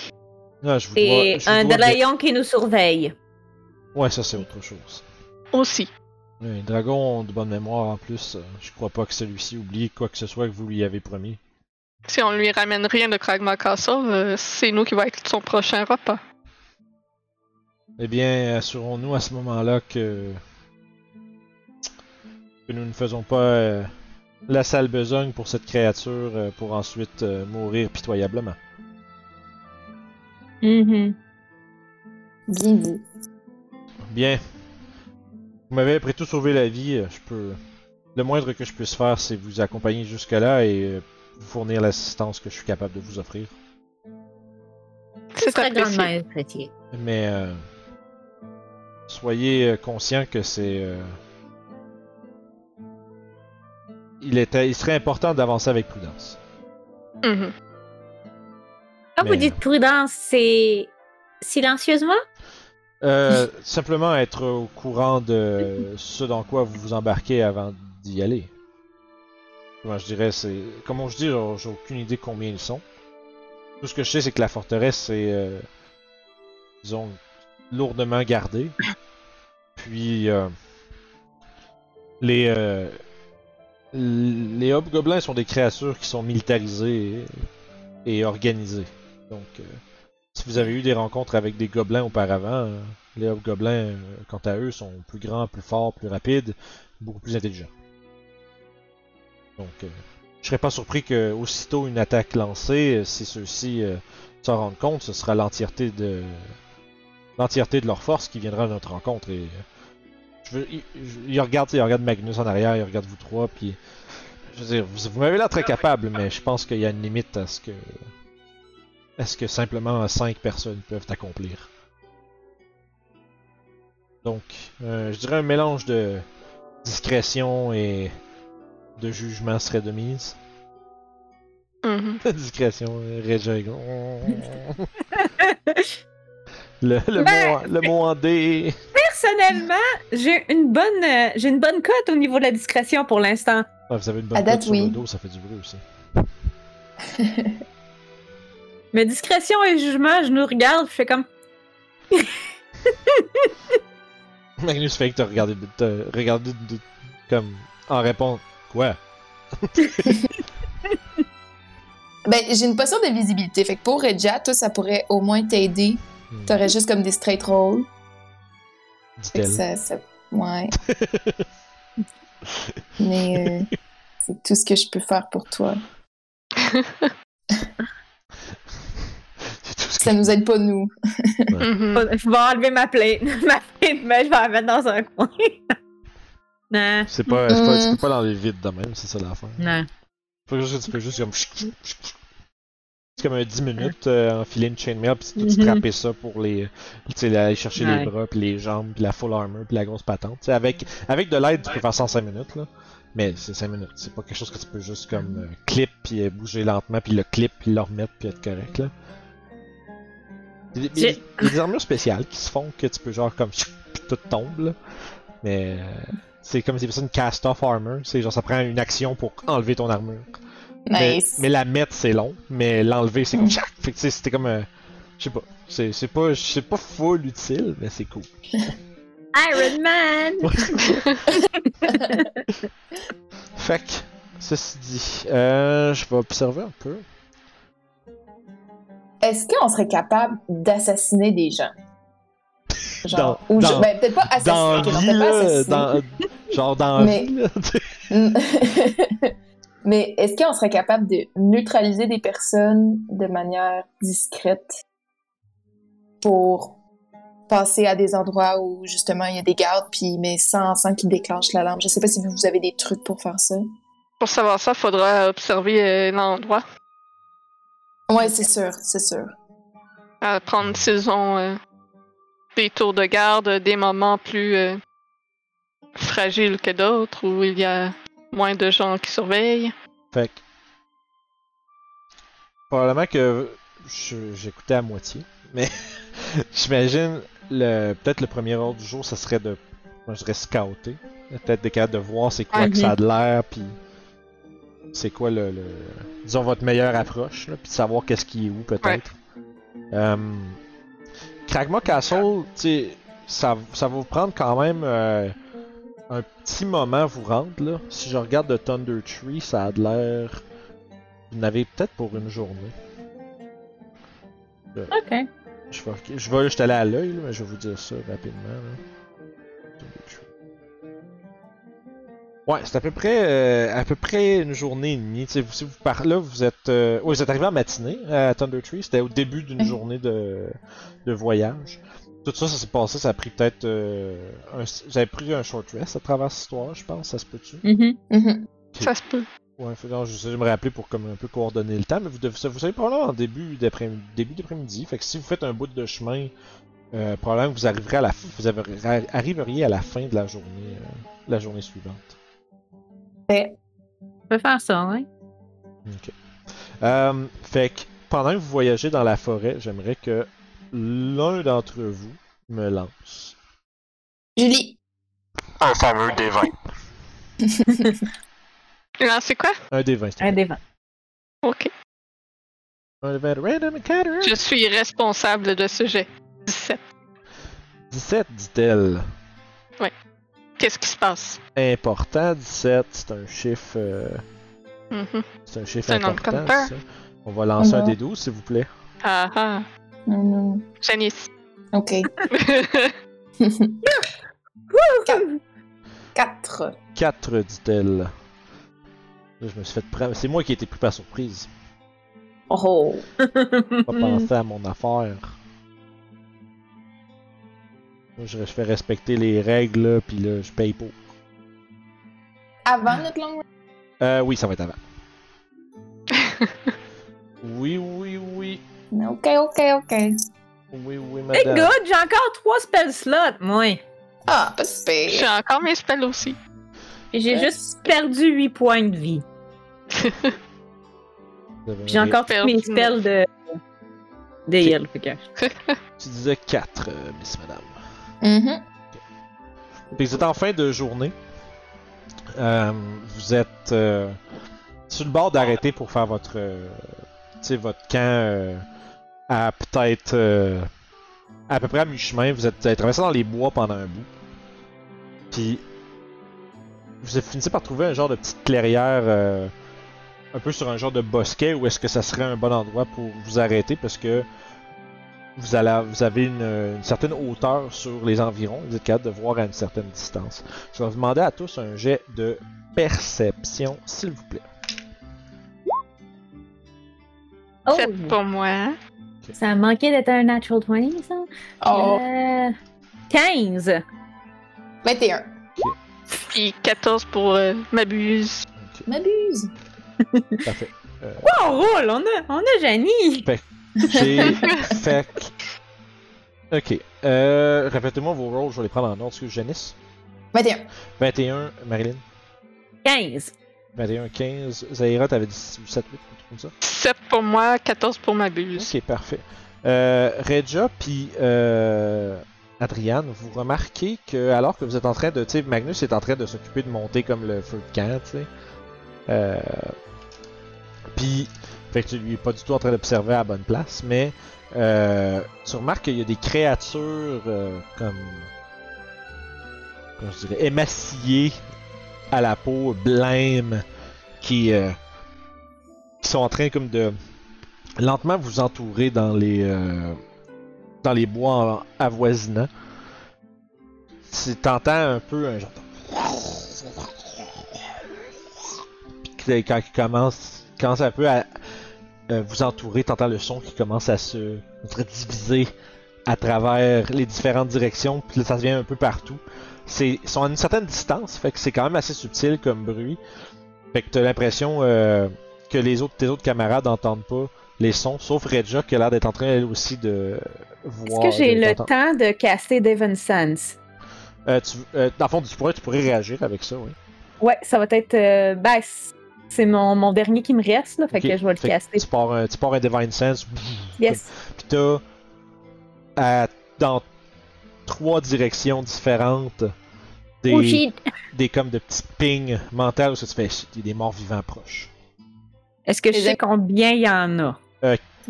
Ah, je vous dois- Et vous un dois qui nous surveille. Ouais, ça c'est autre chose. Aussi. Les dragons ont de bonne mémoire en plus. euh, Je crois pas que celui-ci oublie quoi que ce soit que vous lui avez promis. Si on lui ramène rien de Kragma Castle, euh, c'est nous qui va être son prochain repas. Eh bien, assurons-nous à ce moment-là que. que nous ne faisons pas euh, la sale besogne pour cette créature euh, pour ensuite euh, mourir pitoyablement. Mhm. Bien dit. Bien. Vous m'avez après tout sauvé la vie. euh, Je peux. Le moindre que je puisse faire, c'est vous accompagner jusque-là et vous fournir l'assistance que je suis capable de vous offrir. Ce C'est serait grandement apprécié. Mais euh, soyez conscient que c'est. euh, il, était, il serait important d'avancer avec prudence. Mhm. Quand vous dites prudence, c'est silencieusement? Euh, simplement être au courant de ce dans quoi vous vous embarquez avant d'y aller. Comment je dirais, c'est. Comment je dis, j'ai j'ai aucune idée combien ils sont. Tout ce que je sais, c'est que la forteresse est. euh, disons, lourdement gardée. Puis. euh, les. Les hobgoblins sont des créatures qui sont militarisées et, organisées. Donc. euh, si vous avez eu des rencontres avec des gobelins auparavant, les hobgoblins, euh, quant à eux, sont plus grands, plus forts, plus rapides, beaucoup plus intelligents. Donc, euh, je serais pas surpris que aussitôt une attaque lancée, si ceux-ci s'en rendent compte, ce sera l'entièreté de l'entièreté de leur force qui viendra à notre rencontre. Je veux, il, je- il regarde, il regarde Magnus en arrière, il regarde vous trois, puis je veux dire, vous, vous m'avez l'air très capable, mais je pense qu'il y a une limite à ce que est-ce que simplement 5 personnes peuvent accomplir. Donc, euh, je dirais un mélange de discrétion et de jugement serait de mise. Mhm. discrétion, Réjagon. le, le, Ben- mot, le mot en D. Personnellement, j'ai une bonne euh, j'ai une bonne cote au niveau de la discrétion pour l'instant. Ah, vous avez une bonne À date, cote sur oui. le dos, ça fait du bruit aussi. Mais discrétion et jugement, je nous regarde, je fais comme Magnus fait que t'as regardé, t'as regardé de- comme en réponse. Quoi? Ben, j'ai une potion de visibilité. Fait que pour Regia, toi, ça pourrait au moins t'aider. Hmm, T'aurais juste comme des straight rolls. Dit-elle. ça, ça... Ouais. Mais euh, c'est tout ce que je peux faire pour toi. C'est tout ce que Ça nous aide pas, nous. Mhm. je vais enlever ma plainte. ma plainte, mais je vais la mettre dans un coin. non, C'est pas, c'est pas, tu Mm. peux pas l'enlever vite de même, c'est ça l'affaire. non. Faut juste que tu peux juste comme. Comme un 10 minutes, euh, enfiler une chainmail, puis tout Mhm. strapper ça pour les. Aller chercher Ouais. les bras, puis les jambes, puis la full armor, puis la grosse patente. Avec, avec de l'aide, tu peux faire ça en 5 minutes, là. Mais c'est 5 minutes, c'est pas quelque chose que tu peux juste comme euh, clip, puis euh, bouger lentement, puis le clip, puis le remettre, puis être correct, là. Il y a des- armures spéciales qui se font que tu peux genre comme. Puis tout tombe, là. Mais. euh, c'est comme si c'était une cast-off armor. C'est genre ça prend une action pour enlever ton armure. Mais, Nice. mais la mettre c'est long, mais l'enlever c'est comme Mm. tchac! Fait que c'était comme euh, je sais pas, c'est c'est pas c'est pas full utile, mais c'est cool. Iron Man! Fait que ceci dit, euh, je vais observer un peu. Est-ce qu'on serait capable d'assassiner des gens? Genre, Dans- ou je- ben, peut-être pas assassiner. Dans non, vie, pas là, assassiner. dans, genre dans Mais- vie, là, sais. Mais est-ce qu'on serait capable de neutraliser des personnes de manière discrète pour passer à des endroits où justement il y a des gardes, puis mais sans, sans qu'ils déclenchent l'alarme? Je sais pas si vous avez des trucs pour faire ça. Pour savoir ça, faudra observer euh, l'endroit. Ouais, c'est sûr, c'est sûr. À prendre s'ils ont euh, des tours de garde, des moments plus euh, fragiles que d'autres, où il y a moins de gens qui surveillent. Fait que probablement que j'écoutais à moitié, mais j'imagine le peut-être le premier ordre du jour, ça serait de moi je dirais scouter, peut-être des cas de voir c'est quoi que ça a de l'air, puis c'est quoi le, le- disons votre meilleure approche, là, puis de savoir qu'est-ce qui est où peut-être. Euh, Kragma Castle, tu ça, ça va vous prendre quand même euh, un petit moment vous rendre là. Si je regarde le Thunder Tree, ça a de l'air. Vous n'avez peut-être pour une journée. Ok. Je vais, je vais juste aller à l'œil, mais je vais vous dire ça rapidement. là. Thunder Tree. Ouais, c'est à peu près euh, à peu près une journée et demie. Si vous par là, vous êtes euh, ouais, vous êtes arrivé en matinée à Thunder Tree. C'était au début d'une Mhm. journée de, de voyage. Tout ça, ça s'est passé, ça a pris peut-être euh, un, avez pris un short rest à travers cette histoire, je pense, ça se peut-tu? Mhm. Mhm. Ça se peut. Ouais, non, je vais me rappeler pour comme un peu coordonner le temps, mais vous, devez, vous savez probablement en début d'après début d'après-midi. Fait que si vous faites un bout de chemin, euh, probablement que vous arriverez à la f- vous arriveriez à la fin de la journée, euh, la journée suivante. Fait. On peut faire ça, hein? Ok. Euh, fait que pendant que vous voyagez dans la forêt, j'aimerais que l'un d'entre vous me lance Julie. un fameux des 20. Là, c'est quoi? Un des 20. Un des vents. Ok. Un des 20 random encounter. Je suis responsable de ce jet. 17. 17, dit-elle. Qu'est-ce qui se passe? Important, 17, c'est un chiffre. euh, Mhm. c'est un chiffre C'est un important. non-compare. ça. On va lancer un Non. des 12, s'il vous plaît. Ah ah. Janice. Ok. 4. 4, dit-elle. Là, je me suis fait prendre. C'est moi qui ai été pris par surprise. Oh. Pas penser à mon affaire. Moi, je, fais respecter les règles, puis là, je paye pour. Avant notre long? Euh, oui, ça va être avant. oui, oui, oui. Ok, ok, ok. Oui, oui, Hey, madame. good! J'ai encore trois spell slots, moi. Ah, pas super. J'ai encore mes spells aussi. J'ai juste perdu 8 points de vie. J'ai encore tous mes Perdu spells de. de heal. Tu disais 4, Miss Madame. Fait que vous êtes en fin de journée. Euh, vous êtes euh, sur le bord d'arrêter pour faire votre, euh, tu sais, votre camp euh, à peut-être euh, à peu près à mi-chemin. Vous êtes, vous avez traversé dans les bois pendant un bout. Puis vous finissez par trouver un genre de petite clairière euh, un peu sur un genre de bosquet où est-ce que ça serait un bon endroit pour vous arrêter parce que vous, allez, vous avez une, une certaine hauteur sur les environs, vous êtes capable de voir à une certaine distance. Je vais vous demander à tous un jet de perception, s'il vous plaît. Oh! 7 pour moi. Ça a manqué d'être un natural 20, ça? Oh. Euh, 15! 21. Puis 14 pour euh, m'abuse. M'abuse. Parfait. Oh, on roule! On a, on a Janie! J'ai fait. que- Ok. Euh, Répétez-moi vos rôles, je vais les prendre en ordre. Excuse, Janice. 21. 21, Marilyn. 15! 21, 15. Zaira, t'avais dit 7, 8, comme ça? 7 pour moi, 14 pour m'abuse. Ok, parfait. Euh, Regia puis euh, Adriane, vous remarquez que alors que vous êtes en train de, tu sais, Magnus est en train de s'occuper de monter comme le feu de camp, tu sais. Euh, puis, fait que tu lui es pas du tout en train d'observer à la bonne place, mais euh, tu remarques qu'il y a des créatures euh, comme, comment je dirais, émaciées à la peau, blême, qui, euh, qui sont en train comme de lentement vous entourer dans les euh, dans les bois avoisinants. Tu t'entends un peu un genre de... Quand il commence, commence un peu à euh, vous entourer, t'entends le son qui commence à se diviser à travers les différentes directions, puis là, ça vient un peu partout. C'est, sont à une certaine distance, fait que c'est quand même assez subtil comme bruit. Fait que t'as l'impression euh, que les autres, tes autres camarades n'entendent pas les sons, sauf Regia qui a l'air d'être en train elle aussi de Est-ce voir. que j'ai le temps de caster Devon Sense? Euh, tu, euh, dans le fond, tu pourrais, tu pourrais réagir avec ça, oui. Ouais, ça va être. euh, ben, c'est mon, mon dernier qui me reste, là, fait que je vais le Fait caster. Tu pars, un, tu pars un Divine Sense, Yes. puis t'as dans trois directions différentes des, Oh des comme de petits pings mentaux où ça te fait shit, il y a des morts vivants proches. Est-ce que je sais combien il y en a?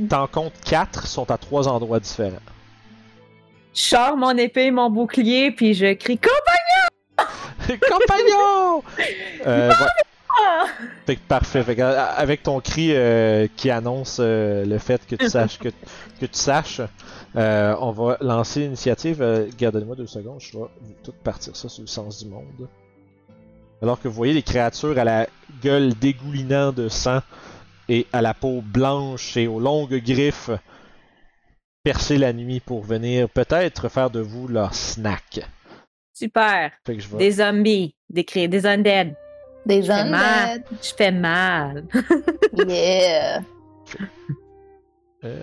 T'en comptes quatre sont à trois endroits différents. Je sors mon épée, mon bouclier, puis je crie Combat! Compagnon! Euh! Fait que parfait. Fait que, euh, avec ton cri euh, qui annonce euh, le fait que tu saches que, que tu saches, euh, on va lancer l'initiative. Euh, Gardez-moi deux secondes, je vais tout partir ça sur le sens du monde. Alors que vous voyez les créatures à la gueule dégoulinant de sang et à la peau blanche et aux longues griffes percer la nuit pour venir peut-être faire de vous leur snack. Super. Fait que je vais. Des zombies, des, cré- des undead. Des Je fais mal. undead. Je fais mal. Yeah. euh,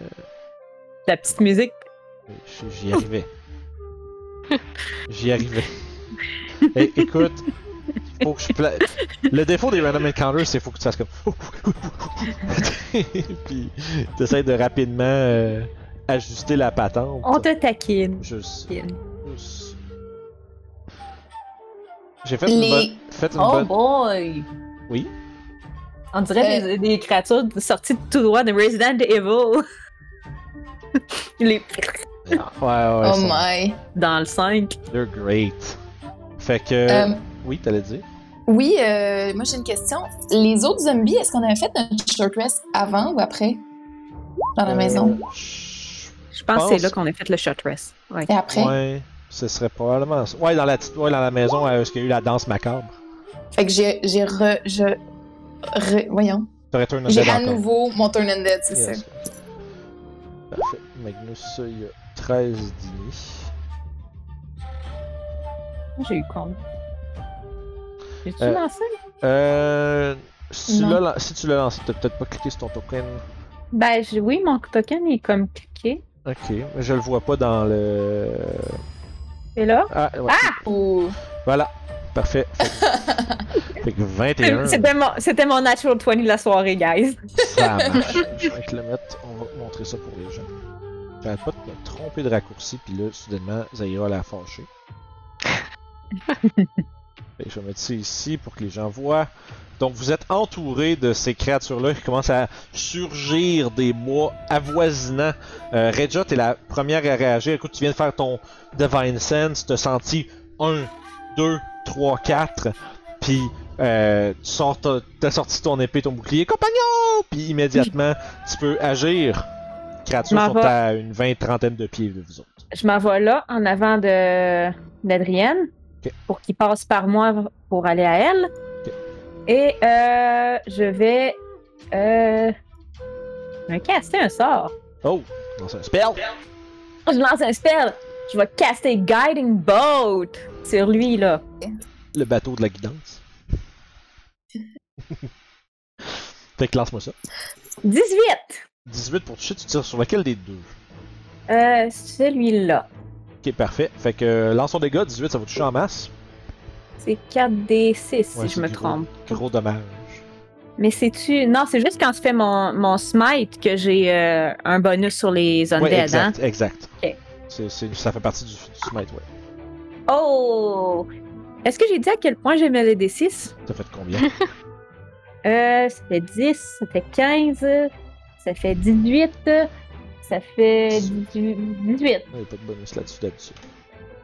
La petite musique. J- J'y arrivais. J'y arrivais. É- écoute, faut que je pla... Le défaut des random encounters, c'est faut que tu fasses comme. Puis t'essayes de rapidement euh, ajuster la patente. On te taquine. Juste. J'ai fait une Les- bonne. Fait une Oh bonne. boy! Oui? On dirait Euh. des, des créatures sorties de tout droit de Resident Evil. Les... Ouais, ouais, Oh sont- my. Dans le 5. They're great. Fait que. Euh, Oui, t'allais dire? oui, euh, moi j'ai une question. Les autres zombies, est-ce qu'on avait fait notre short rest avant ou après? Dans la Euh, maison? je- pense que c'est là qu'on a fait le short rest. Ouais. Et après? Ouais, ce serait probablement ça. Ouais, dans la, petite- ouais, dans la maison, euh, est-ce qu'il y a eu la danse macabre? Fait que j'ai, j'ai re, je, re- voyons. J'ai à encore. nouveau mon turn undead, c'est Yes. ça. Magnus, il y a 13 dini. J'ai eu combien? J'ai-tu Euh, lancé? Euh. Si tu si tu l'as lancé, t'as peut-être pas cliqué sur ton token. Ben j'ai- oui, mon token est comme cliqué. Ok, mais je le vois pas dans le. Et là? Ah, ouais. Ou Voilà. Parfait. Fait que, fait que 21. C'était mon, c'était mon natural 20 de la soirée, guys. Ça marche. Je vais te le mettre. On va montrer ça pour les gens. J'arrête pas me tromper de raccourci, puis là, soudainement, Zaira l'a fâché. Je vais mettre ça ici pour que les gens voient. Donc, vous êtes entouré de ces créatures-là qui commencent à surgir des mois avoisinants. Euh, Regia, t'es la première à réagir. Écoute, tu viens de faire ton Divine Sense, t'as senti 1, 2, 3, 4, puis euh, tu sors ta- t'as sorti ton épée, ton bouclier, compagnon! Puis immédiatement, tu peux agir. Créatures sont va. à une vingt, trentaine de pieds de vous autres. Je m'en vais là, en avant de d'Adrienne, pour qu'il passe par moi pour aller à elle. Et euh, je vais. Euh, je vais caster un sort. Oh! Lance un spell! Je lance un spell. Je vais caster Guiding Boat sur lui, là. Le bateau de la guidance. fait que lance-moi ça. 18. 18 pour toucher, tu tires sur lequel des deux? Euh, celui-là. Ok, parfait. Fait que euh, lance ton dégât, 18, ça va toucher en masse. C'est 4d6 si je me gros. trompe. Gros dommage. Mais c'est-tu. Non, c'est juste quand je fais mon, mon smite que j'ai euh, un bonus sur les undead, Ouais, hein? exact, exact. Ok. C'est, c'est- ça fait partie du, du smite, ouais. Oh! Est-ce que j'ai dit à quel point j'aimais les D6? T'as fait combien? Euh, ça fait 10, ça fait 15, ça fait 18, ça fait 18. 18. Il n'y a pas de bonus là-dessus d'habitude.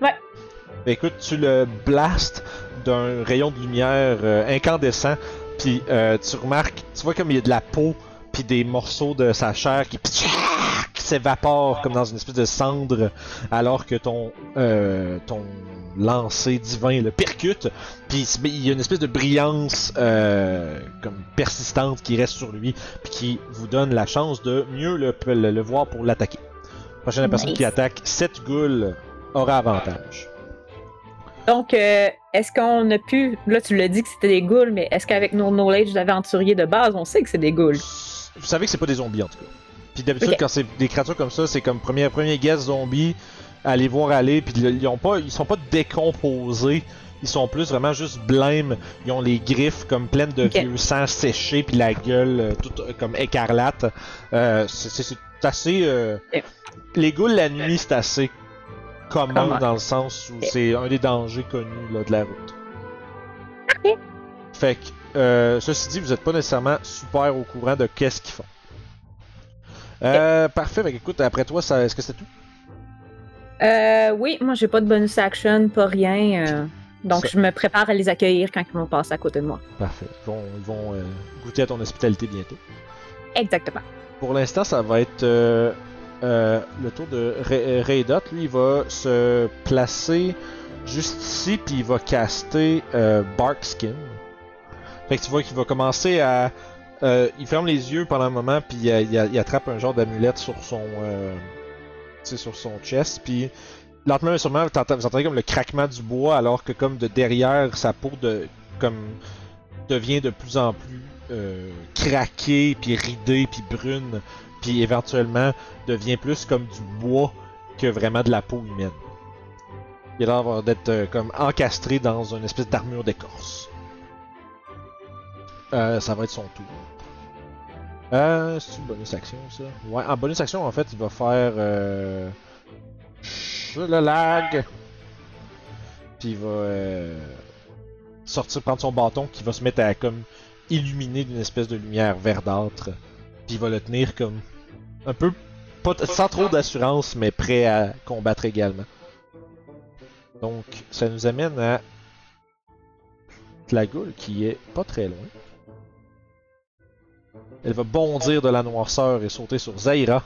Ouais. Ben, écoute, tu le blastes d'un rayon de lumière euh, incandescent, puis euh, tu remarques, tu vois comme il y a de la peau, puis des morceaux de sa chair qui, qui s'évaporent comme dans une espèce de cendre, alors que ton euh, ton lancer divin le percute, puis il y a une espèce de brillance euh, comme persistante qui reste sur lui, puis qui vous donne la chance de mieux le, le, le voir pour l'attaquer. Prochaine personne qui attaque, cette goule aura avantage. Donc, euh, est-ce qu'on a pu. Là, tu l'as dit que c'était des ghouls, mais est-ce qu'avec nos knowledge d'aventurier de base, on sait que c'est des ghouls? Vous savez que c'est pas des zombies en tout cas. Puis d'habitude, quand c'est des créatures comme ça, c'est comme premier, premier guess zombie, à les voir aller, puis ils, ont pas, ils sont pas décomposés. Ils sont plus vraiment juste blêmes. Ils ont les griffes comme pleines de vieux sang séché, puis la gueule euh, toute euh, comme écarlate. Euh, c'est- assez. euh, Ok. Les ghouls la nuit, c'est assez commun dans le sens où c'est un des dangers connus là, de la route. Ok. Fait que, euh, ceci dit, vous êtes pas nécessairement super au courant de qu'est-ce qu'ils font. Euh, Parfait, fait que, écoute, après toi, est-ce que c'est tout? Euh, oui, moi, j'ai pas de bonus action, pas rien. Donc, Ça- je me prépare à les accueillir quand ils vont passer à côté de moi. Parfait. Ils vont, ils vont goûter à ton hospitalité bientôt. Exactement. Pour l'instant, ça va être le tour de Ray- Raydot. Lui, il va se placer juste ici, puis il va caster Barkskin. Fait que tu vois qu'il va commencer à. euh, il ferme les yeux pendant un moment, puis il, attrape un genre d'amulette sur son. euh, sur son chest, puis. Lentement mais sûrement, vous entendez comme le craquement du bois, alors que comme de derrière, sa peau de comme devient de plus en plus euh, craquée, puis ridée, puis brune, puis éventuellement devient plus comme du bois que vraiment de la peau humaine. Il a l'air d'être euh, comme encastré dans une espèce d'armure d'écorce. Euh, ça va être son tour. Euh, c'est une bonus action ça? Ouais, en bonus action en fait, il va faire euh, le lag. Puis il va euh, sortir, prendre son bâton qui va se mettre à comme illuminer d'une espèce de lumière verdâtre. Puis il va le tenir comme un peu, sans trop d'assurance, mais prêt à combattre également. Donc ça nous amène à Tlagoul qui est pas très loin. Elle va bondir de la noirceur et sauter sur Zaira.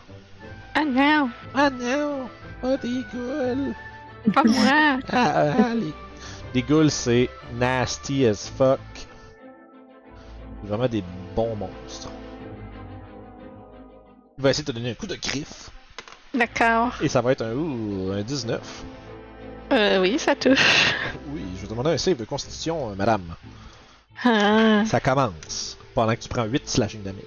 Ah non, Ah non! Pas des ghouls! pas moi. Ah, ah, les... les ghouls, c'est nasty as fuck. Vraiment des bons monstres. Il va essayer de te donner un coup de griffe. D'accord. Et ça va être un, ouh, un 19. Euh, oui, ça touche. Oui, je vais demander un save de constitution, euh, madame. Ah, Ça commence pendant que tu prends 8 slashing damage.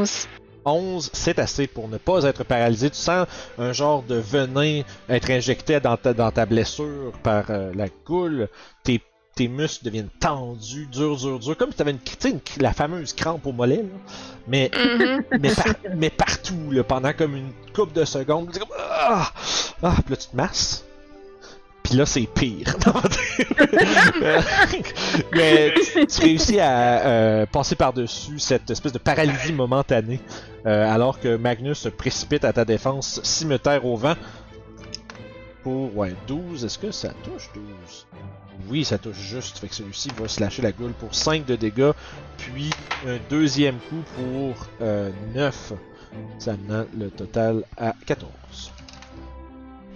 11. 11, c'est assez pour ne pas être paralysé. Tu sens un genre de venin être injecté dans ta, dans ta blessure par euh, la goule. Tes, tes muscles deviennent tendus, durs, durs, durs. Comme si tu avais une, une- la fameuse crampe au mollet. là. Mais, Mhm. mais, par- mais partout, là, pendant comme une couple de secondes. Comme, ah, ah, puis là, tu te masses. Puis là, c'est pire. Mais tu, tu réussis à euh, passer par-dessus cette espèce de paralysie momentanée, euh, alors que Magnus se précipite à ta défense, cimetière au vent. Pour, ouais, 12. Est-ce que ça touche 12 Oui, ça touche juste. Fait que celui-ci va slasher la gueule pour 5 de dégâts, puis un deuxième coup pour euh, 9. Ça amenant le total à 14.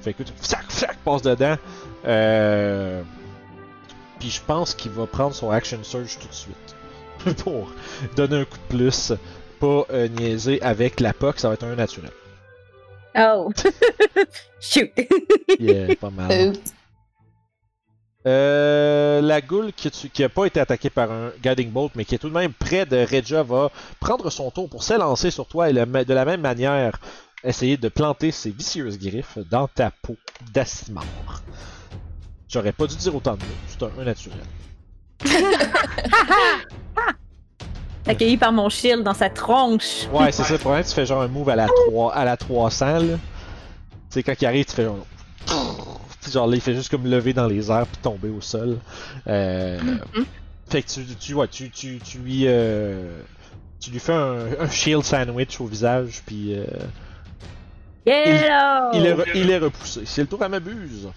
Fait que, flac, passe dedans. Euh... Puis je pense qu'il va prendre son action surge tout de suite. Pour donner un coup de plus. Pas euh, niaiser avec la POC, ça va être un naturel. Oh! Shoot! Yeah, pas mal. Euh, la goule qui, tu- qui a pas été attaquée par un Guiding Bolt, mais qui est tout de même près de Regia, va prendre son tour pour s'élancer sur toi et le ma- de la même manière essayer de planter ses vicieuses griffes dans ta peau d'Assimar. J'aurais pas dû dire autant de mots, c'est un, un naturel. Accueilli par mon shield dans sa tronche. Ouais, c'est ça, le problème, tu fais genre un move à la, 3, à la 300, là. Tu sais, quand il arrive, tu fais genre. Genre là, il fait juste comme lever dans les airs puis tomber au sol. Euh, Fait que tu, tu, ouais, tu, tu, tu lui. euh, tu lui fais un, un shield sandwich au visage, puis euh, Il, est, re- il est repoussé. C'est le tour à m'abuse.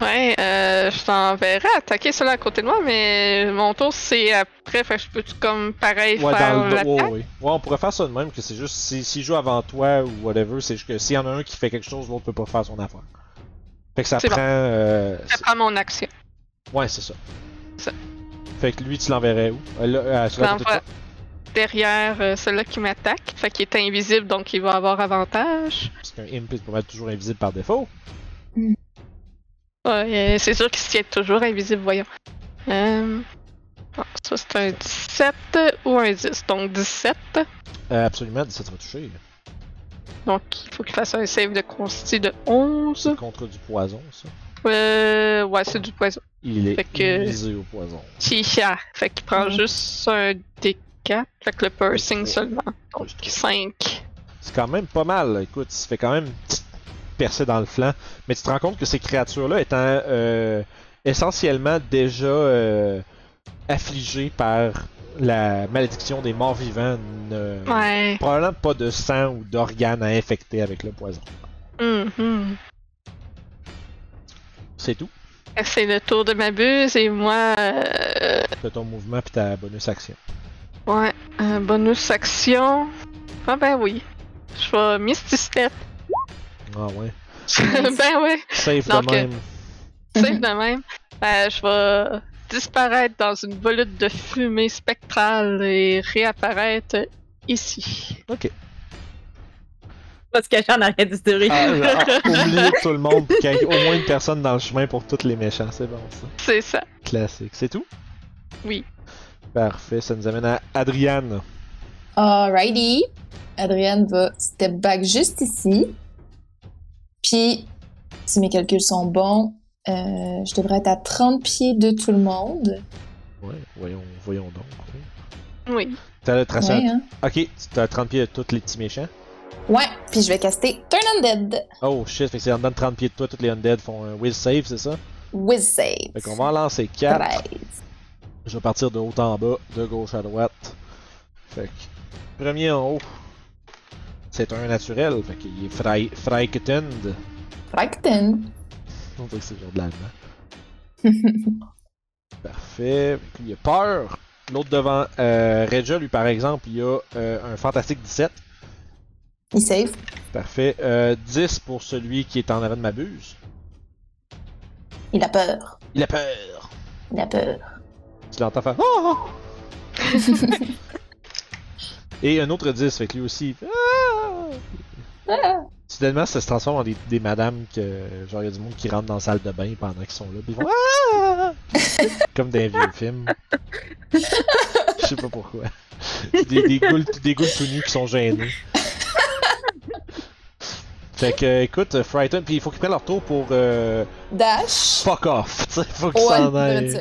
Ouais, euh, je t'enverrai attaquer cela à côté de moi, mais mon tour c'est après, fait que je peux comme pareil Ouais, faire dans le dos. l'attaque. Ouais, ouais. ouais, on pourrait faire ça de même, que c'est juste si- s'il joue avant toi ou whatever, c'est juste que s'il y en a un qui fait quelque chose, l'autre peut pas faire son affaire. Fait que ça prend. bon. euh, Ça prend mon action. Ouais, c'est ça. Ça. Fait que lui, tu l'enverrais où? Euh, là, euh, sur la côté de L'envoie toi? Derrière euh, celui qui m'attaque, fait qu'il est invisible donc il va avoir avantage. Parce qu'un imp pas mal toujours invisible par défaut. Ouais, euh, c'est sûr qu'il se tient toujours invisible, voyons. Euh... bon, ça c'est un 17 ou un 10, donc 17. Euh, absolument, ça te va toucher. Donc il faut qu'il fasse un save de consti de 11. C'est contre du poison, ça. Euh, ouais, c'est du poison. Il est Fait que- immunisé au poison. Tisha. Fait qu'il prend juste un D4. Fait que le piercing seulement. Donc Ouais, 5. C'est quand même pas mal. Écoute, il se fait quand même une petite percée dans le flanc. Mais tu te rends compte que ces créatures-là étant euh, essentiellement déjà euh, affligées par la malédiction des morts vivants, ne- Ouais. probablement pas de sang ou d'organes à infecter avec le poison. Mhm. C'est tout. C'est le tour de ma buse et moi, euh, ton mouvement puis ta bonus action. Ouais, un bonus action. Ah ben oui. Je vais Misty Step. Ah ouais. ben ouais, Safe Donc, de même. c'est de même. Ben, je vais disparaître dans une volute de fumée spectrale et réapparaître ici. Ok. Parce que j'en arrête du story. Ah, ah, oubliez tout le monde qu'il y ait au moins une personne dans le chemin pour tous les méchants, c'est bon ça. C'est ça. Classique. C'est tout? Oui. Parfait, ça nous amène à Adriane. Alrighty. Adrienne va step back juste ici. Puis, si mes calculs sont bons, euh, je devrais être à 30 pieds de tout le monde. Ouais, voyons, voyons donc. oui. T'as le tracé. Ouais, hein? Ok, t'as 30 pieds de tous les petits méchants. Ouais, puis je vais caster Turn Undead. Oh shit, fait que c'est en dedans de 30 pieds de toi, tous les undead font un whiz save, c'est ça? With save. Fait qu'on va en lancer 4. 13. Je vais partir de haut en bas, de gauche à droite. Fait que, premier en haut, c'est un naturel, fait qu'il est frei- Freiketend. Frankton. On dirait que c'est genre de l'allemand. Parfait. Puis il a peur. L'autre devant, euh, Regia, lui par exemple, il a euh, un fantastique 17. Il save. Parfait. Euh, 10 pour celui qui est en avant de ma buse. Il a peur. Il a peur. Il a peur. Tu l'entends faire. Ah! Et un autre 10, fait que lui aussi. Ah! Soudainement, ça se transforme en des, des madames que. Genre, il y a du monde qui rentre dans la salle de bain pendant qu'ils sont là. Puis ils font. Ah! Comme dans les vieux films. Je sais pas pourquoi. Des, des, ghouls, des ghouls tout nus qui sont gênés. Fait que, écoute, Frighten, puis il faut qu'ils prennent leur tour pour. Euh, Dash. fuck off. Tu sais, faut qu'ils s'en aillent.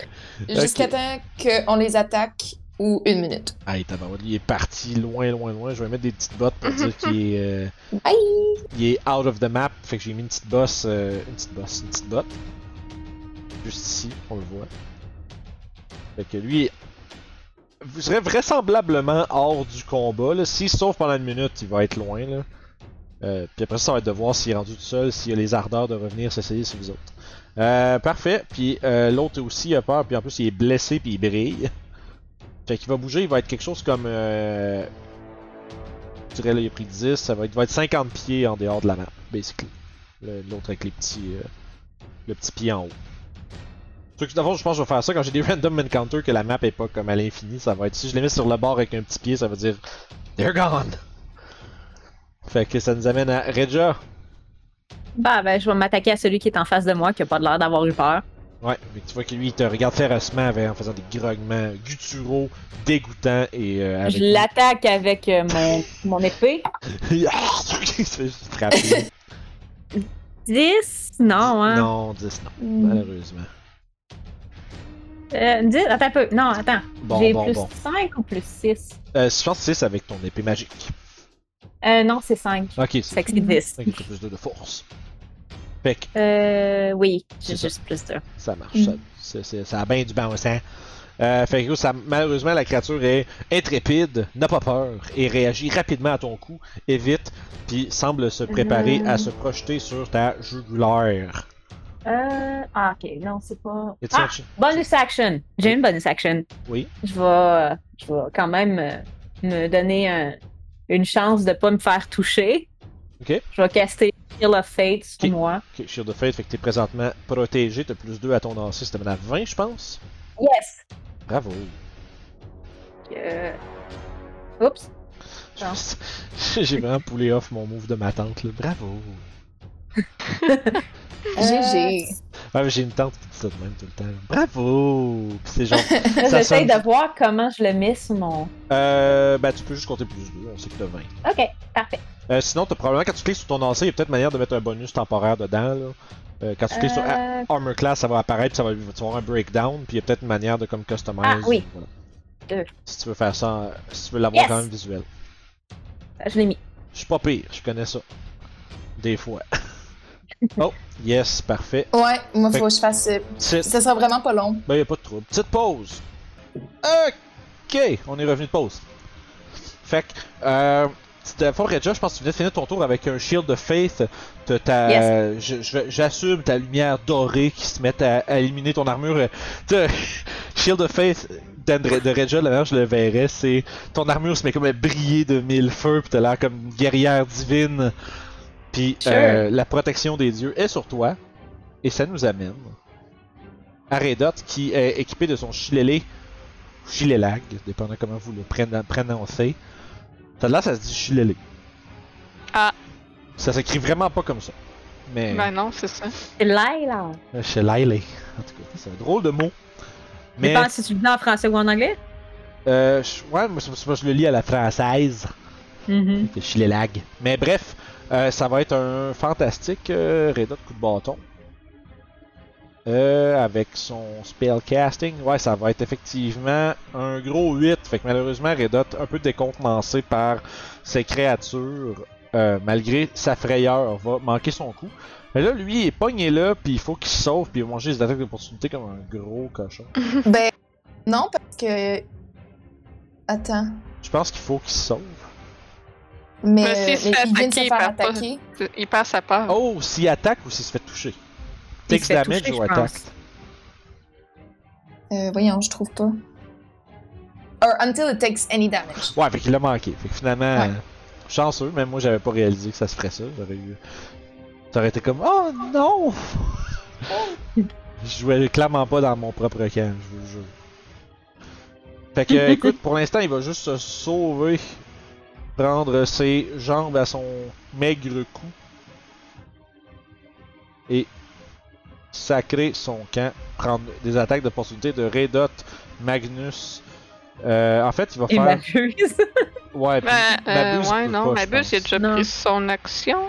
Jusqu'à temps qu'on les attaque ou une minute. Aïe, tabarouette, il est parti loin, loin, loin. Je vais mettre des petites bottes pour dire qu'il est, euh, Bye! il est out of the map. Fait que j'ai mis une petite bosse, euh, une petite bosse, une petite botte. Juste ici, on le voit. Fait que lui, vous serez vraisemblablement hors du combat. Là. S'il sauve pendant une minute, il va être loin. Là. Euh, puis après ça, ça va être de voir s'il est rendu tout seul, s'il a les ardeurs de revenir s'essayer sur vous autres. Euh, parfait. Puis euh, l'autre aussi a peur, puis en plus il est blessé, puis il brille. Fait qu'il va bouger, il va être quelque chose comme. Euh... Je dirais là, il a pris 10, ça va être, va être 50 pieds en dehors de la map, basically. L'autre avec les petits. euh, Le petit pied en haut. Que d'abord, je pense que je vais faire ça quand j'ai des random encounters que la map est pas comme à l'infini. Ça va être si je les mets sur le bord avec un petit pied, ça veut dire They're gone! Fait que ça nous amène à Regia. Bah, ben, je vais m'attaquer à celui qui est en face de moi, qui a pas l'air d'avoir eu peur. Ouais, mais tu vois que lui il te regarde férocement avec- en faisant des grognements gutturaux, dégoûtants et euh, avec. Je l'attaque avec euh, mon, mon épée. il se fait juste frapper. 10? Non, hein? Non, 10 non, Hmm. malheureusement. Euh, 10? Attends un peu. Non, attends. Bon, J'ai bon, plus bon. 5 ou plus 6? Euh, je pense que c'est avec ton épée magique. Euh, non, c'est 5. Ok, c'est Fait que c'est 10. Fait que t'as plus 2 de force. Fait que Euh, oui, j'ai C'est juste plus 2. ça marche, Mm. ça, c'est- c'est- ça a bien du bon sens. Euh, fait que ça, malheureusement, la créature est intrépide, n'a pas peur et réagit rapidement à ton coup, évite, puis semble se préparer à se projeter sur ta jugulaire. Euh, ah, ok. Non, c'est pas. Ah, bonus action. J'ai une bonus action. Oui. Je vais, je vais quand même euh, me donner un- une chance de pas me faire toucher. Ok. Je vais caster Heal of Fate sur Ok. moi. Ok, Shield of Fate, fait que t'es présentement protégé, t'as plus 2 à ton lancer, mène à 20, je pense. Yes! Bravo. Euh... Oups. J'ai vraiment poulé off mon move de ma tante, là. Bravo. GG. Ouais, mais j'ai une tante qui dit ça de même tout le temps. Bravo! Pis c'est genre. Ça J'essaye sonne- de voir comment je le mets sur mon. Euh. Ben, tu peux juste compter plus 2, on sait que t'as 20. Ok, parfait. Euh, sinon, t'as probablement, quand tu cliques sur ton lancer, il y a peut-être manière de mettre un bonus temporaire dedans, là. Euh, quand tu cliques sur Euh, Armor Class, ça va apparaître, puis ça va, tu vas avoir un breakdown, puis il y a peut-être une manière de comme customize. Ah, oui. voilà. Deux. Si tu veux faire ça, euh, si tu veux l'avoir Yes! quand même visuel. Je l'ai mis. Je suis pas pire, je connais ça. Des fois. oh, yes, parfait. Ouais, moi, Fait faut que je fasse. euh, Ça sera vraiment pas long. Ben, y a pas de trouble. Petite pause. Ok, on est revenu de pause. Fait que, euh, fort Regia, je pense que tu venais de finir ton tour avec un Shield of Faith. J'assume ta lumière dorée qui se met à, à éliminer ton armure. Shield of Faith de Regia, la manière je le verrais, c'est ton armure se met comme à briller de mille feux, puis t'as l'air comme une guerrière divine. Puis Sure. euh, la protection des dieux est sur toi. Et ça nous amène à Redot qui est équipé de son Shillelagh, Shillelag, dépendant comment vous le prononcez. Ça là, ça se dit Shillelagh. Ah. Ça s'écrit vraiment pas comme ça. Mais Ben non, c'est ça. C'est Laila. euh, Shillelagh. En tout cas, c'est un drôle de mot. Mais pense si tu le dis en français ou en anglais? euh, je- ouais, moi, c'est- c'est que je le lis à la française. Mhm. Fait Shillelag. Mais bref, ça va être un fantastique euh, Redot coup de bâton. Euh, avec son spellcasting, ouais, ça va être effectivement un gros 8. Fait que malheureusement, Redot, un peu décontenancé par ses créatures, euh, malgré sa frayeur, va manquer son coup. Mais là, lui, il est pogné là, puis il faut qu'il se sauve, puis il va manger des attaques d'opportunité comme un gros cochon. Ben, non, parce que. Attends. Je pense qu'il faut qu'il se sauve. Mais, Mais s'il se fait il se faire perd pas. attaquer. Il perd sa part. Oh, s'il attaque ou s'il se fait toucher. Il Takes se fait damage toucher, ou attaque. Euh, voyons, je trouve pas. Or until it takes any damage. Ouais, fait qu'il l'a manqué. Fait que finalement, Ouais. euh, chanceux, même moi j'avais pas réalisé que ça se ferait ça. J'aurais eu. T'aurais été comme Oh non! je jouais clairement pas dans mon propre camp, je vous le jure. Fait que, écoute, pour l'instant, il va juste se sauver, prendre ses jambes à son maigre cou et sacrer son camp, prendre des attaques d'opportunité de Redot, Magnus. Euh, en fait, il va Et faire. Mabuse. Ouais, puis Ben, euh, Mabuse ouais, non, pas, Mabuse, il a déjà Non. pris son action.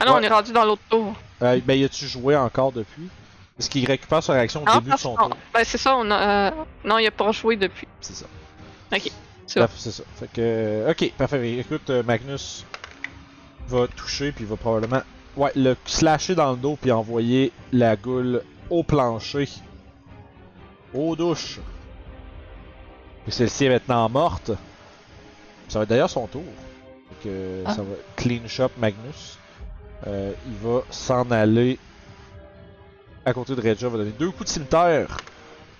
Ah non, Ouais. on est rendu dans l'autre tour. Euh, ben, y a-tu joué encore depuis? Est-ce qu'il récupère sa réaction au Non, début de parce son qu'on- tour ben, c'est ça, on a. euh, Non, il a pas joué depuis. C'est ça. C'est bon. Bref, C'est ça. Fait que. euh, Ok, parfait. Écoute, euh, Magnus va toucher, puis va probablement. Ouais, le slasher dans le dos, puis envoyer la goule au plancher. Aux douches. Puis celle-ci est maintenant morte. Ça va être d'ailleurs son tour. Fait que Ah. ça va clean shop Magnus. Euh, il va s'en aller à côté de Regia. va donner deux coups de cimetière.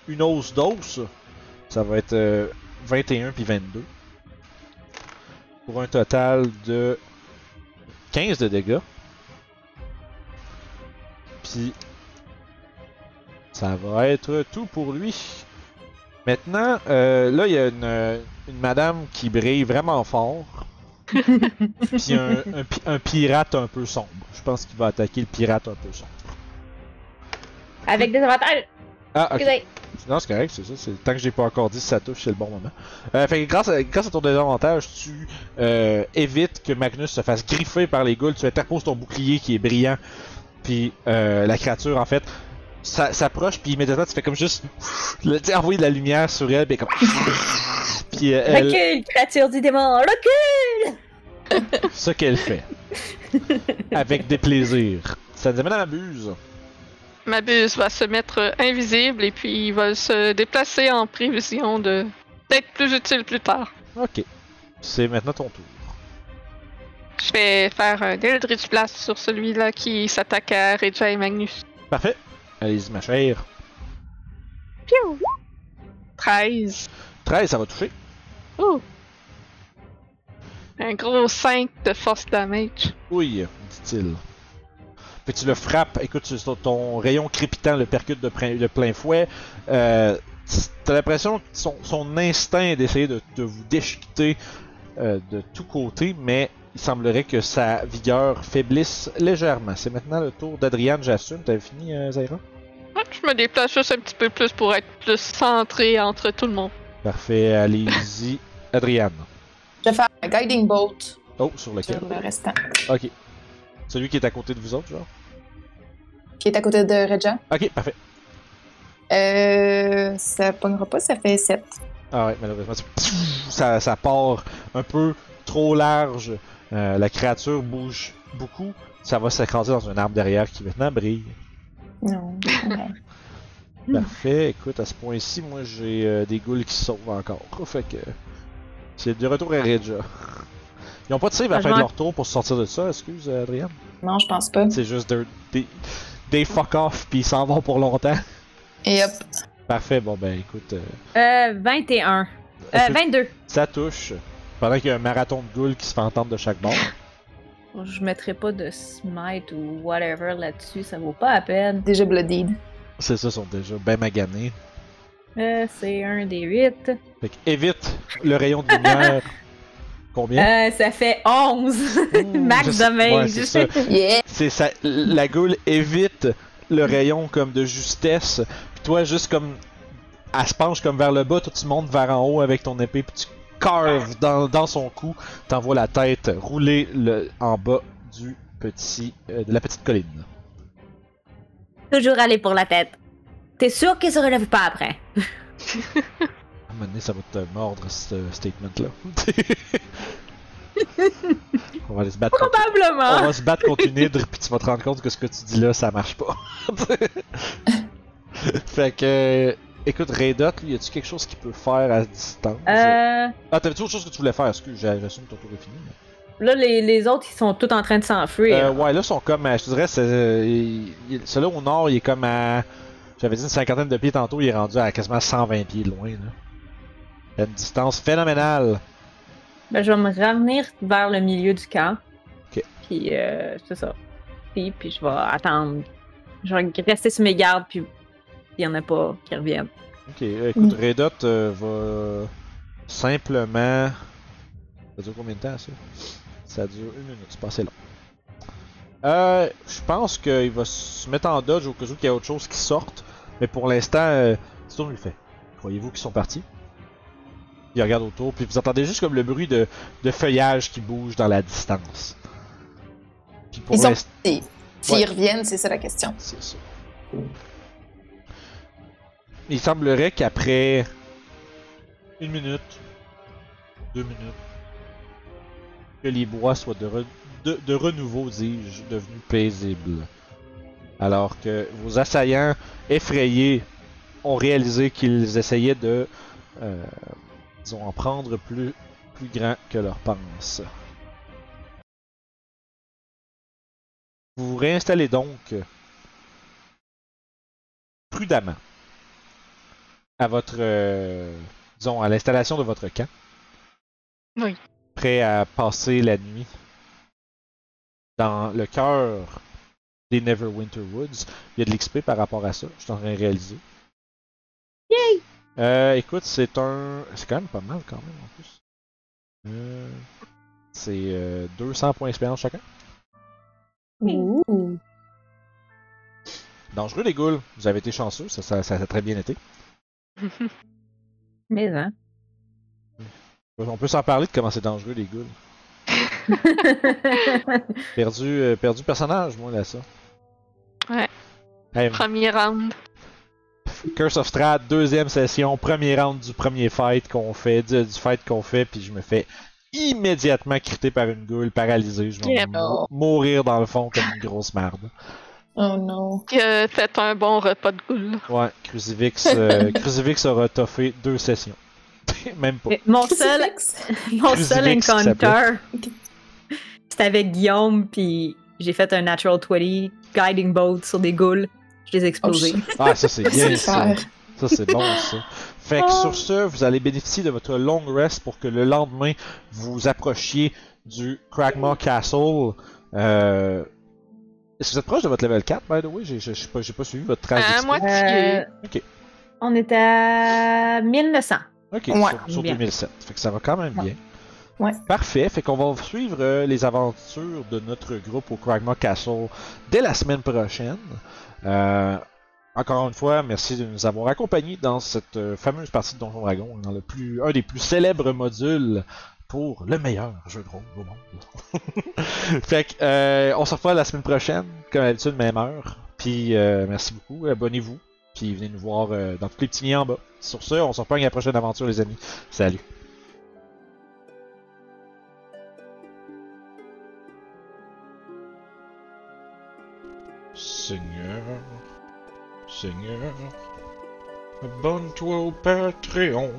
Une hausse d'os. Ça va être euh, 21 puis 22. Pour un total de 15 de dégâts. Puis ça va être tout pour lui. Maintenant, euh, là, il y a une, une madame qui brille vraiment fort. Puis un, un pi- un pirate un peu sombre. Je pense qu'il va attaquer le pirate un peu sombre. Avec des avantages. Ah, ok. Non, c'est correct, c'est ça. C'est... Tant que j'ai pas encore dit si ça touche, c'est le bon moment. Euh, fait que grâce à, grâce à ton désavantage, tu euh, évites que Magnus se fasse griffer par les ghouls. Tu interposes ton bouclier qui est brillant. Puis euh, la créature, en fait, ça- s'approche. Puis immédiatement, tu fais comme juste. le- envoyer de la lumière sur elle. Puis comme. puis euh, elle, Recule, créature du démon. Recule. ce qu'elle fait. Avec des plaisirs. Ça nous amène à la buse. Mabuse va se mettre euh, invisible et puis il va se déplacer en prévision de d'être plus utile plus tard. Ok. C'est maintenant ton tour. Je vais faire un Eldritch Blast sur celui-là qui s'attaque à Regia et Magnus. Parfait. Allez-y, ma chère. Piou! 13. 13, ça va toucher. Ouh! Un gros 5 de force damage. Oui, dit-il. Fait que tu le frappes, écoute, tu- ton, rayon crépitant le percute de, plein- de plein fouet. Euh, T'as l'impression que son, son instinct est d'essayer de, de vous déchiqueter euh, de tous côtés, mais il semblerait que sa vigueur faiblisse légèrement. C'est maintenant le tour d'Adriane, j'assume. T'avais fini, euh, Zaira? Ouais, Je me déplace juste un petit peu plus pour être plus centré entre tout le monde. Parfait, allez-y. Adriane. Je vais faire un Guiding Bolt Oh, sur lequel? sur le restant. Ok. Celui qui est à côté de vous autres, genre? Qui est à côté de Regia. Ok, parfait. Euh. Ça pognera pas, ça fait 7. Ah ouais, malheureusement, ça, ça part un peu trop large. Euh, la créature bouge beaucoup. Ça va s'écraser dans un arbre derrière qui maintenant brille. Non. ouais. Parfait. Écoute, à ce point-ci, moi j'ai euh, des ghouls qui sauvent encore. Fait que. C'est de retour à Regia. Ils ont pas de save à la fin de leur tour pour se sortir de ça, excuse euh, Adrien? Non, je pense pas. C'est juste des, des, des fuck off puis ils s'en vont pour longtemps. Et hop. Parfait, bon ben écoute, euh, Euh, 21. Euh, Écoute. 22. ça touche. Pendant qu'il y a un marathon de ghouls qui se fait entendre de chaque bord. Je mettrai pas de smite ou whatever là-dessus, ça vaut pas la peine. Déjà bloodied. C'est ça, ils sont déjà ben maganés. Euh, c'est un des 8. Fait que évite le rayon de lumière. Combien? Euh, ça fait 11. Max Je sais- damage. Ouais, c'est ça. Yeah! C'est ça. La goule évite le rayon comme de justesse. Puis toi, juste comme. Elle se penche comme vers le bas, toi tu montes vers en haut avec ton épée, puis tu carves dans, dans son cou, t'envoies la tête rouler le, en bas du petit, euh, de la petite colline. Toujours aller pour la tête. T'es sûr qu'il se relève pas après? À un moment donné, ça va te mordre, ce statement-là. On va aller se battre contre... On Probablement. va se battre contre une hydre, puis tu vas te rendre compte que ce que tu dis là, ça marche pas. fait que... Écoute, Raydot, lui, y a-tu quelque chose qu'il peut faire à distance? Euh, Ah, t'avais-tu autre chose que tu voulais faire? Excuse, j'ai- j'assume que ton tour est fini. mais- là, les, les autres, ils sont tous en train de s'enfuir. Euh, ouais, là, ils sont comme, à- je te dirais, euh, il- il- celui-là au nord, il est comme à, j'avais dit une cinquantaine de pieds tantôt, il est rendu à quasiment 120 pieds de loin, là. Une distance phénoménale. Ben, je vais me ramener vers le milieu du camp. Ok. Puis, euh, c'est ça. Puis, puis je vais attendre. Je vais rester sur mes gardes, puis il y en a pas qui reviennent. Ok, euh, écoute, Raydot euh, va simplement. Ça dure combien de temps ça? Ça dure une minute, c'est pas assez long. Euh, je pense qu'il va se mettre en dodge au cas où qu'il y a autre chose qui sorte, mais pour l'instant, euh, c'est tout le fait. Croyez-vous qu'ils sont partis? Il regarde autour, puis vous entendez juste comme le bruit de, de feuillage qui bouge dans la distance. Puis pour Ils. S'ils Ouais. reviennent, c'est ça la question. c'est ça. Il semblerait qu'après une minute, deux minutes, que les bois soient de, re- de, de renouveau, dis-je, devenus paisibles. Alors que vos assaillants effrayés ont réalisé qu'ils essayaient de, euh, disons, en prendre plus, plus grand que leur pense. Vous vous réinstallez donc prudemment à votre, euh, disons, à l'installation de votre camp. Oui. Prêt à passer la nuit dans le cœur des Neverwinter Woods. Il y a de l'XP par rapport à ça. Je suis en train de réaliser. Yay! Euh, écoute, c'est un. C'est quand même pas mal quand même en plus. Euh, c'est euh, 200 points d'expérience chacun. Ouh. Dangereux les ghouls. Vous avez été chanceux, ça, ça, ça a très bien été. Mais, hein. On peut s'en parler de comment c'est dangereux les ghouls. Perdu, euh, perdu personnage, moi, là, ça. Ouais. Hey, Premier round. Curse of Strahd, deuxième session, premier round du premier fight qu'on fait, du, du fight qu'on fait, puis je me fais immédiatement criter par une goule, paralysé. Je vais mourir dans le fond comme une grosse merde. Oh non. Que fait un bon repas de goule. Ouais, Crucifix, euh, Crucifix aura toffé deux sessions. Même pas. Mon seul, Crucifix. mon seul encounter, c'était avec Guillaume, puis j'ai fait un natural 20 guiding bolt sur des ghouls. Je les ai explosés. Ah, ça c'est bien ça. Ça, c'est bon, ça. Fait que Oh. sur ce, vous allez bénéficier de votre long rest pour que le lendemain, vous approchiez du Cragmaw Castle. Euh... Est-ce que vous êtes proche de votre level 4, by the way? J'ai j'ai- j'ai pas, j'ai pas suivi votre trace À d'XP. moitié. Euh, Ok. On était à 1900. Ok, Ouais. sur, sur Bien. 2007. Fait que ça va quand même bien. Parfait. Fait qu'on va suivre euh, les aventures de notre groupe au Cragmaw Castle dès la semaine prochaine. Euh, encore une fois, merci de nous avoir accompagnés dans cette euh, fameuse partie de Donjon Dragon, dans un des plus célèbres modules pour le meilleur jeu de rôle au monde. fait que, on se revoit la semaine prochaine, comme d'habitude, même heure. Puis, merci beaucoup, abonnez-vous. Puis, venez nous voir dans tous les petits liens en bas. Sur ce, on se reprend à la prochaine aventure, les amis. Salut. Seigneur, Seigneur, abonne-toi au Patreon.